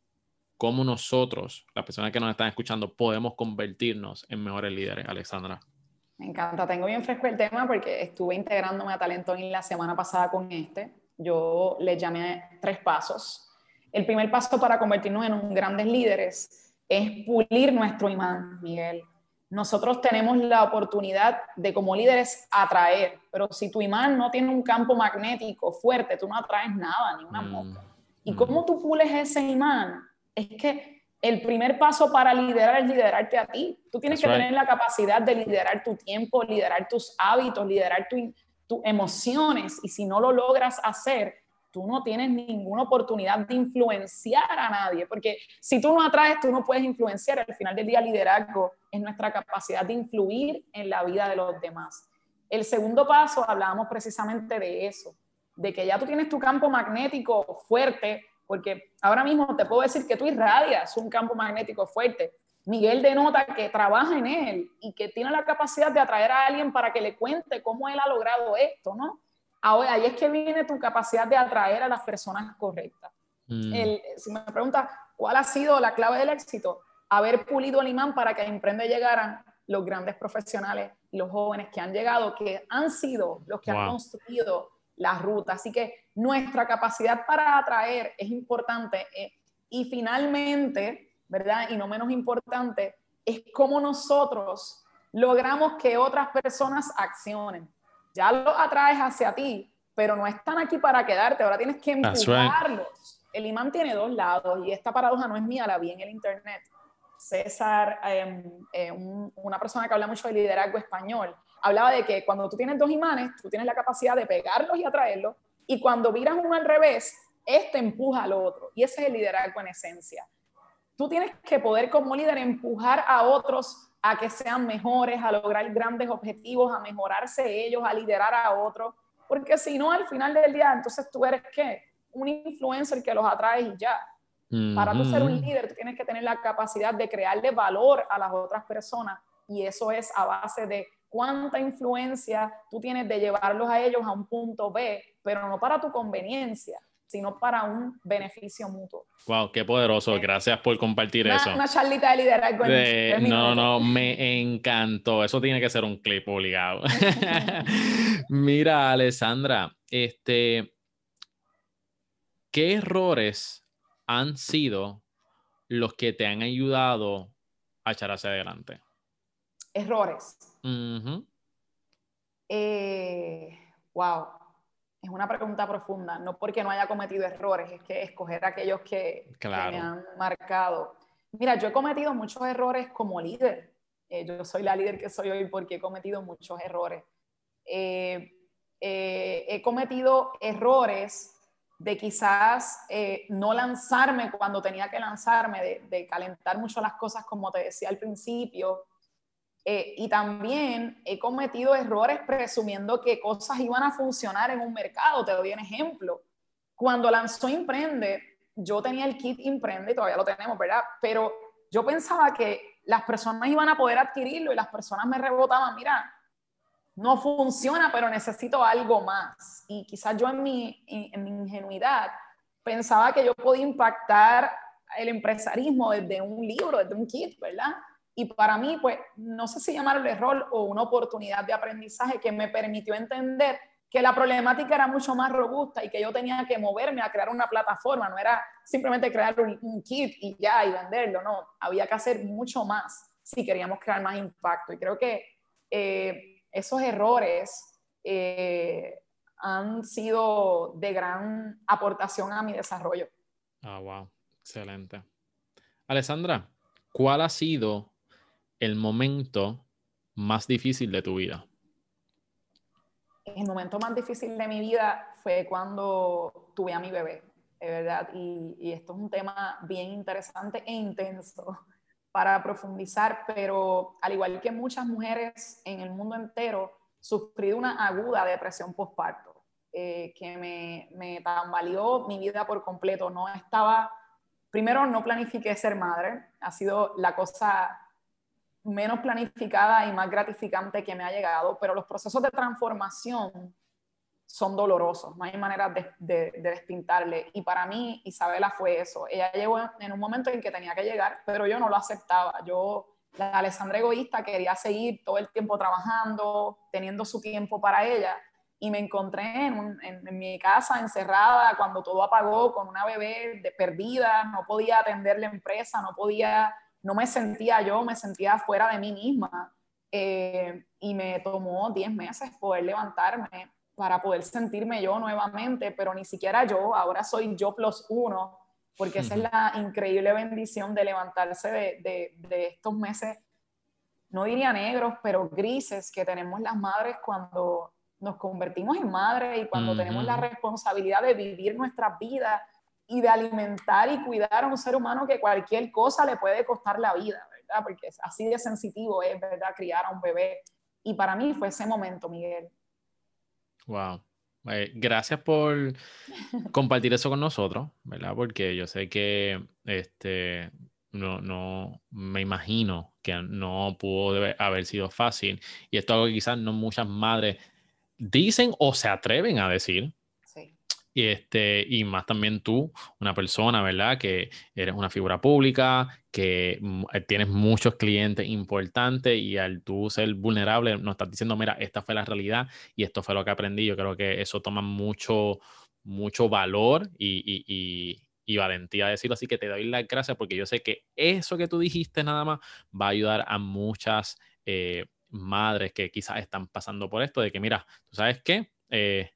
¿Cómo nosotros, las personas que nos están escuchando, podemos convertirnos en mejores líderes, Alexandra? Me encanta, tengo bien fresco el tema porque estuve integrándome a Talento en la semana pasada con este. Yo le llamé tres pasos. El primer paso para convertirnos en un grandes líderes es pulir nuestro imán, Miguel nosotros tenemos la oportunidad de como líderes atraer, pero si tu imán no tiene un campo magnético fuerte, tú no atraes nada, ni una mm, mosca. ¿Y mm. cómo tú pules ese imán? Es que el primer paso para liderar es liderarte a ti. Tú tienes que tener la capacidad de liderar tu tiempo, liderar tus hábitos, liderar tus emociones. Y si no lo logras hacer, tú no tienes ninguna oportunidad de influenciar a nadie, porque si tú no atraes, tú no puedes influenciar. Al final del día, liderazgo es nuestra capacidad de influir en la vida de los demás. El segundo paso, hablábamos precisamente de eso, de que ya tú tienes tu campo magnético fuerte, porque ahora mismo te puedo decir que tú irradias un campo magnético fuerte. Miguel denota que trabaja en él y que tiene la capacidad de atraer a alguien para que le cuente cómo él ha logrado esto, ¿no? Ahora, ahí es que viene tu capacidad de atraer a las personas correctas. Mm. si me preguntas cuál ha sido la clave del éxito, haber pulido el imán para que a Emprende llegaran los grandes profesionales los jóvenes que han llegado, que han sido los que han construido la ruta. Así que nuestra capacidad para atraer es importante. Eh, y finalmente, ¿verdad? Y no menos importante, es cómo nosotros logramos que otras personas accionen. Ya los atraes hacia ti, pero no están aquí para quedarte, ahora tienes que empujarlos. El imán tiene dos lados y esta paradoja no es mía, la vi en el internet. César, em, eh, una persona que habla mucho de liderazgo español, hablaba de que cuando tú tienes dos imanes, tú tienes la capacidad de pegarlos y atraerlos, y cuando viras uno al revés, este empuja al otro. Y ese es el liderazgo en esencia. Tú tienes que poder como líder empujar a otros a que sean mejores, a lograr grandes objetivos, a mejorarse ellos, a liderar a otros, porque si no, al final del día, entonces tú eres qué? Un influencer que los atrae y ya. Para tú ser un líder, tú tienes que tener la capacidad de crearle valor a las otras personas y eso es a base de cuánta influencia tú tienes de llevarlos a ellos a un punto B, pero no para tu conveniencia, sino para un beneficio mutuo. Wow, qué poderoso. Gracias por compartir eso. Una charlita de liderazgo. no, no, me encantó. Eso tiene que ser un clip obligado. Mira, Alessandra, este, ¿qué errores han sido los que te han ayudado a echar hacia adelante? Errores. Eh, wow, es una pregunta profunda, no porque no haya cometido errores, es que escoger aquellos que, me han marcado. Mira, yo he cometido muchos errores como líder. Eh, yo soy la líder que soy hoy porque he cometido muchos errores. Eh, he cometido errores de quizás no lanzarme cuando tenía que lanzarme, de, calentar mucho las cosas como te decía al principio. Eh, y también he cometido errores presumiendo que cosas iban a funcionar en un mercado. Te doy un ejemplo. Cuando lanzó Imprende, yo tenía el kit Imprende, y todavía lo tenemos, ¿verdad? Pero yo pensaba que las personas iban a poder adquirirlo y las personas me rebotaban, mira, no funciona, pero necesito algo más. Y quizás yo en mi, en mi ingenuidad pensaba que yo podía impactar el empresarismo desde un libro, desde un kit, ¿verdad? Y para mí, pues, no sé si llamarlo error o una oportunidad de aprendizaje que me permitió entender que la problemática era mucho más robusta y que yo tenía que moverme a crear una plataforma, no era simplemente crear un, kit y ya y venderlo, no, había que hacer mucho más si queríamos crear más impacto. Y creo que eh, esos errores eh, han sido de gran aportación a mi desarrollo. Ah, wow, excelente. Alessandra, ¿cuál ha sido el momento más difícil de tu vida? El momento más difícil de mi vida fue cuando tuve a mi bebé, de verdad, y, esto es un tema bien interesante e intenso para profundizar, pero al igual que muchas mujeres en el mundo entero, sufrí una aguda depresión postparto eh, que me, me tambaleó mi vida por completo. No estaba, primero no planifiqué ser madre, ha sido la cosa menos planificada y más gratificante que me ha llegado, pero los procesos de transformación son dolorosos, no hay manera de, de, despintarle. Y para mí, Isabela fue eso. Ella llegó en un momento en que tenía que llegar, pero yo no lo aceptaba. Yo, la Alessandra egoísta, quería seguir todo el tiempo trabajando, teniendo su tiempo para ella. Y me encontré en, en, mi casa encerrada cuando todo apagó con una bebé de perdida, no podía atender la empresa, no podía, no me sentía yo, me sentía fuera de mí misma. Eh, y me tomó 10 meses poder levantarme para poder sentirme yo nuevamente, pero ni siquiera yo, ahora soy yo plus uno, porque esa es la increíble bendición de levantarse de, de, estos meses, no diría negros, pero grises que tenemos las madres cuando nos convertimos en madres y cuando tenemos la responsabilidad de vivir nuestra vida y de alimentar y cuidar a un ser humano que cualquier cosa le puede costar la vida, ¿verdad? Porque es así de sensitivo es, ¿verdad? Criar a un bebé. Y para mí fue ese momento, Miguel. Wow. Eh, gracias por compartir eso con nosotros, ¿verdad? Porque yo sé que este, no, no me imagino que no pudo haber sido fácil. Y esto es algo que quizás no muchas madres dicen o se atreven a decir. Y, este, y más también tú, una persona, ¿verdad? Que eres una figura pública, que eh, tienes muchos clientes importantes y al tú ser vulnerable, nos estás diciendo, mira, esta fue la realidad y esto fue lo que aprendí. Yo creo que eso toma mucho, mucho valor y, y, valentía decirlo. Así que te doy las gracias porque yo sé que eso que tú dijiste nada más va a ayudar a muchas eh, madres que quizás están pasando por esto, de que mira, tú sabes qué, eh,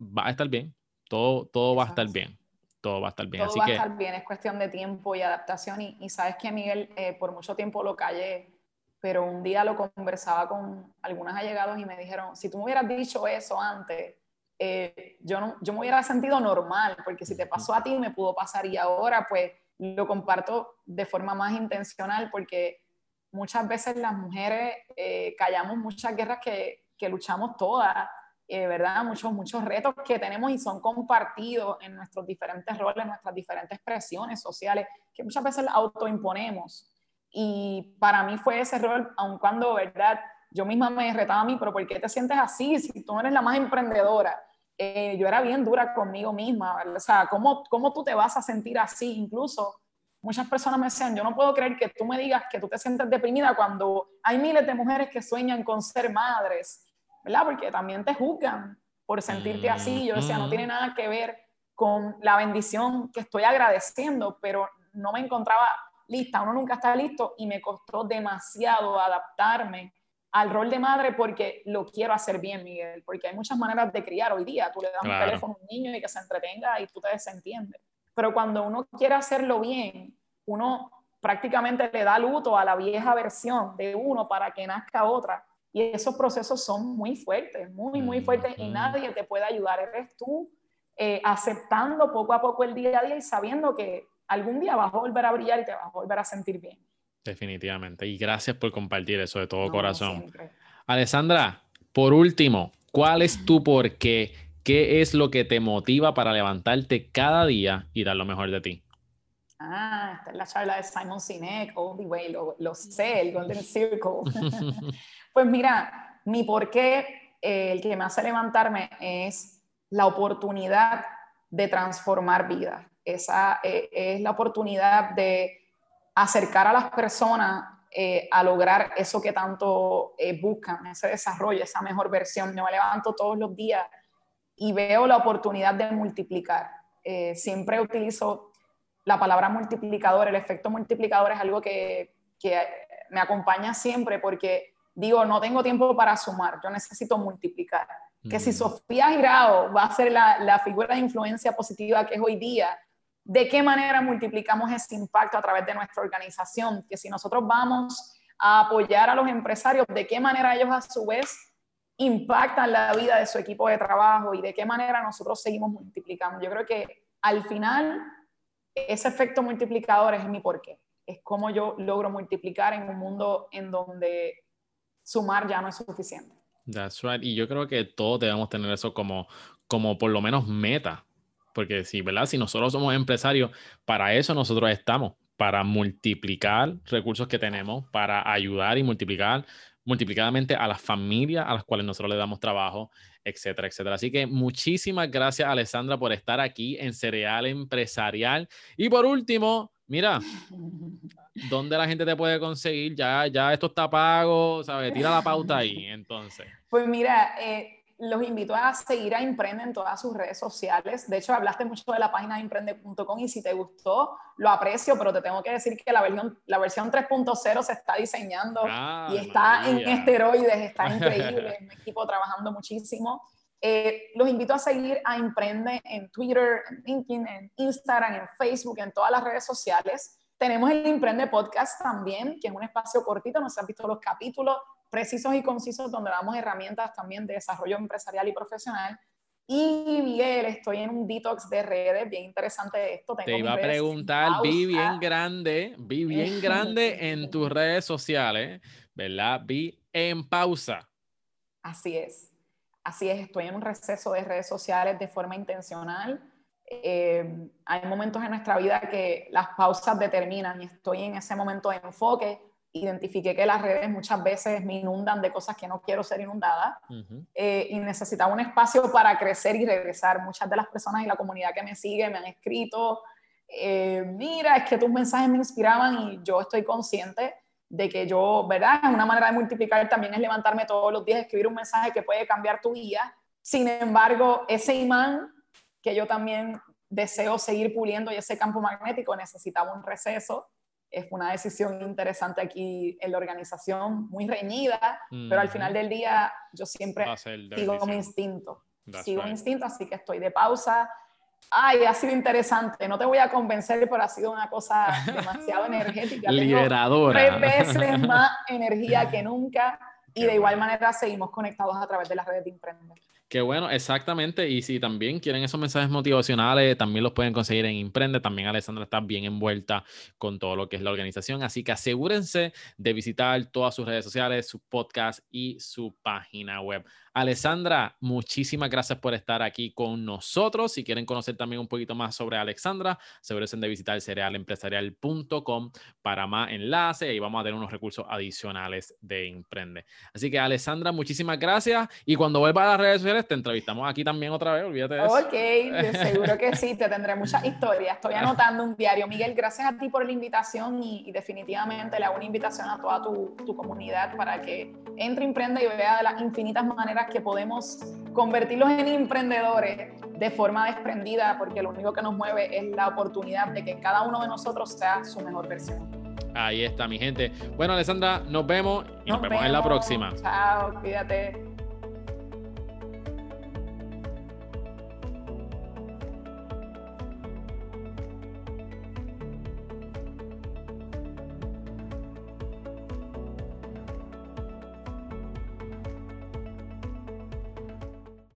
va a estar bien, todo, todo va a estar bien, todo va a estar bien. Todo va a estar bien, es cuestión de tiempo y adaptación. Y, sabes que Miguel, eh, por mucho tiempo lo callé, pero un día lo conversaba con algunos allegados y me dijeron, si tú me hubieras dicho eso antes, eh, yo, no, yo me hubiera sentido normal, porque si te pasó a ti, me pudo pasar. Y ahora pues lo comparto de forma más intencional porque muchas veces las mujeres eh, callamos muchas guerras que, que luchamos todas eh, ¿verdad? Muchos, muchos retos que tenemos y son compartidos en nuestros diferentes roles, nuestras diferentes presiones sociales, que muchas veces autoimponemos. Y para mí fue ese rol, aun cuando, ¿verdad? Yo misma me retaba a mí, pero ¿por qué te sientes así si tú eres la más emprendedora? Eh, yo era bien dura conmigo misma, o sea, ¿cómo, ¿cómo tú te vas a sentir así? Incluso muchas personas me decían, yo no puedo creer que tú me digas que tú te sientes deprimida cuando hay miles de mujeres que sueñan con ser madres ¿verdad? Porque también te juzgan por sentirte así. Yo decía, no tiene nada que ver con la bendición que estoy agradeciendo, pero no me encontraba lista, uno nunca está listo y me costó demasiado adaptarme al rol de madre porque lo quiero hacer bien, Miguel, porque hay muchas maneras de criar hoy día. Tú le das un teléfono a un niño y que se entretenga y tú te desentiendes. Pero cuando uno quiere hacerlo bien, uno prácticamente le da luto a la vieja versión de uno para que nazca otra. Y esos procesos son muy fuertes, muy, muy fuertes y nadie te puede ayudar. Eres tú eh, aceptando poco a poco el día a día y sabiendo que algún día vas a volver a brillar y te vas a volver a sentir bien. Definitivamente. Y gracias por compartir eso de todo corazón. Alessandra, por último, ¿cuál es tu por qué? ¿Qué es lo que te motiva para levantarte cada día y dar lo mejor de ti? Ah, esta es la charla de Simon Sinek, All the Way, lo, lo sé, el Golden Circle. Pues mira, mi porqué, eh, el que me hace levantarme es la oportunidad de transformar vidas. Esa eh, es la oportunidad de acercar a las personas eh, a lograr eso que tanto buscan, ese desarrollo, esa mejor versión. Me levanto todos los días y veo la oportunidad de multiplicar. siempre utilizo la palabra multiplicador, el efecto multiplicador es algo que me acompaña siempre porque digo, no tengo tiempo para sumar, yo necesito multiplicar. Que si mm. Sofía Girao va a ser la, la, figura de influencia positiva que es hoy día, ¿de qué manera multiplicamos ese impacto a través de nuestra organización? Que si nosotros vamos a apoyar a los empresarios, ¿de qué manera ellos a su vez impactan la vida de su equipo de trabajo y de qué manera nosotros seguimos multiplicando? Yo creo que al final ese efecto multiplicador es mi porqué. Es cómo yo logro multiplicar en un mundo en donde sumar ya no es suficiente. That's right. Y yo creo que todos debemos tener eso como, como por lo menos meta. Porque si, ¿verdad? Si nosotros somos empresarios, para eso nosotros estamos, para multiplicar recursos que tenemos, para ayudar y multiplicar multiplicadamente a las familias a las cuales nosotros le damos trabajo, etcétera, etcétera. Así que muchísimas gracias, Alessandra, por estar aquí en Cereal Empresarial. Y por último, mira, ¿dónde la gente te puede conseguir? Ya, ya esto está pago, ¿sabes? Tira la pauta ahí, entonces. Pues mira, eh, los invito a seguir a Emprende en todas sus redes sociales. De hecho, hablaste mucho de la página de emprende.com y si te gustó, lo aprecio, pero te tengo que decir que la versión, la versión 3.0 se está diseñando y está en esteroides, está increíble, es un equipo trabajando muchísimo. Eh, los invito a seguir a Emprende en Twitter, en LinkedIn, en Instagram, en Facebook, en todas las redes sociales. Tenemos el Emprende Podcast también, que es un espacio cortito, no se han visto los capítulos precisos y concisos donde damos herramientas también de desarrollo empresarial y profesional. Y Miguel, estoy en un detox de redes, bien interesante esto. Te iba a preguntar, vi bien grande, vi bien grande en tus redes sociales, ¿verdad? Vi en pausa. Así es, así es, estoy en un receso de redes sociales de forma intencional. Eh, hay momentos en nuestra vida que las pausas determinan y estoy en ese momento de enfoque. Identifiqué que las redes muchas veces me inundan de cosas que no quiero ser inundada eh, y necesitaba un espacio para crecer y regresar. Muchas de las personas y la comunidad que me sigue me han escrito, eh, mira, es que tus mensajes me inspiraban y yo estoy consciente de que yo, ¿verdad? Una manera de multiplicar también es levantarme todos los días, escribir un mensaje que puede cambiar tu vida. Sin embargo, ese imán que yo también deseo seguir puliendo y ese campo magnético necesitaba un receso es una decisión interesante aquí en la organización, muy reñida, pero al final del día yo siempre sigo mi instinto. sigo mi instinto, así que estoy de pausa. Ay, ha sido interesante. No te voy a convencer, pero ha sido una cosa demasiado energética. Liberadora. Tengo tres veces más energía que nunca. y de igual manera seguimos conectados a través de las redes de Imprende. Qué bueno, exactamente. Y si también quieren esos mensajes motivacionales, también los pueden conseguir en Imprende. También Alessandra está bien envuelta con todo lo que es la organización. Así que asegúrense de visitar todas sus redes sociales, su podcast y su página web. Alessandra, muchísimas gracias por estar aquí con nosotros. Si quieren conocer también un poquito más sobre Alexandra, asegúrense de visitar cerealempresarial.com para más enlaces y vamos a tener unos recursos adicionales de Emprende. Así que, Alessandra, muchísimas gracias. Y cuando vuelva a las redes sociales, te entrevistamos aquí también otra vez. Olvídate de eso. Ok, seguro que sí, te tendré muchas historias. Estoy anotando un diario. Miguel, gracias a ti por la invitación y, definitivamente le hago una invitación a toda tu, tu comunidad para que entre, emprenda y vea de las infinitas maneras que podemos convertirlos en emprendedores de forma desprendida, porque lo único que nos mueve es la oportunidad de que cada uno de nosotros sea su mejor versión. Ahí está, mi gente. Bueno, Alessandra, nos vemos y nos, vemos en la próxima. Chao, cuídate.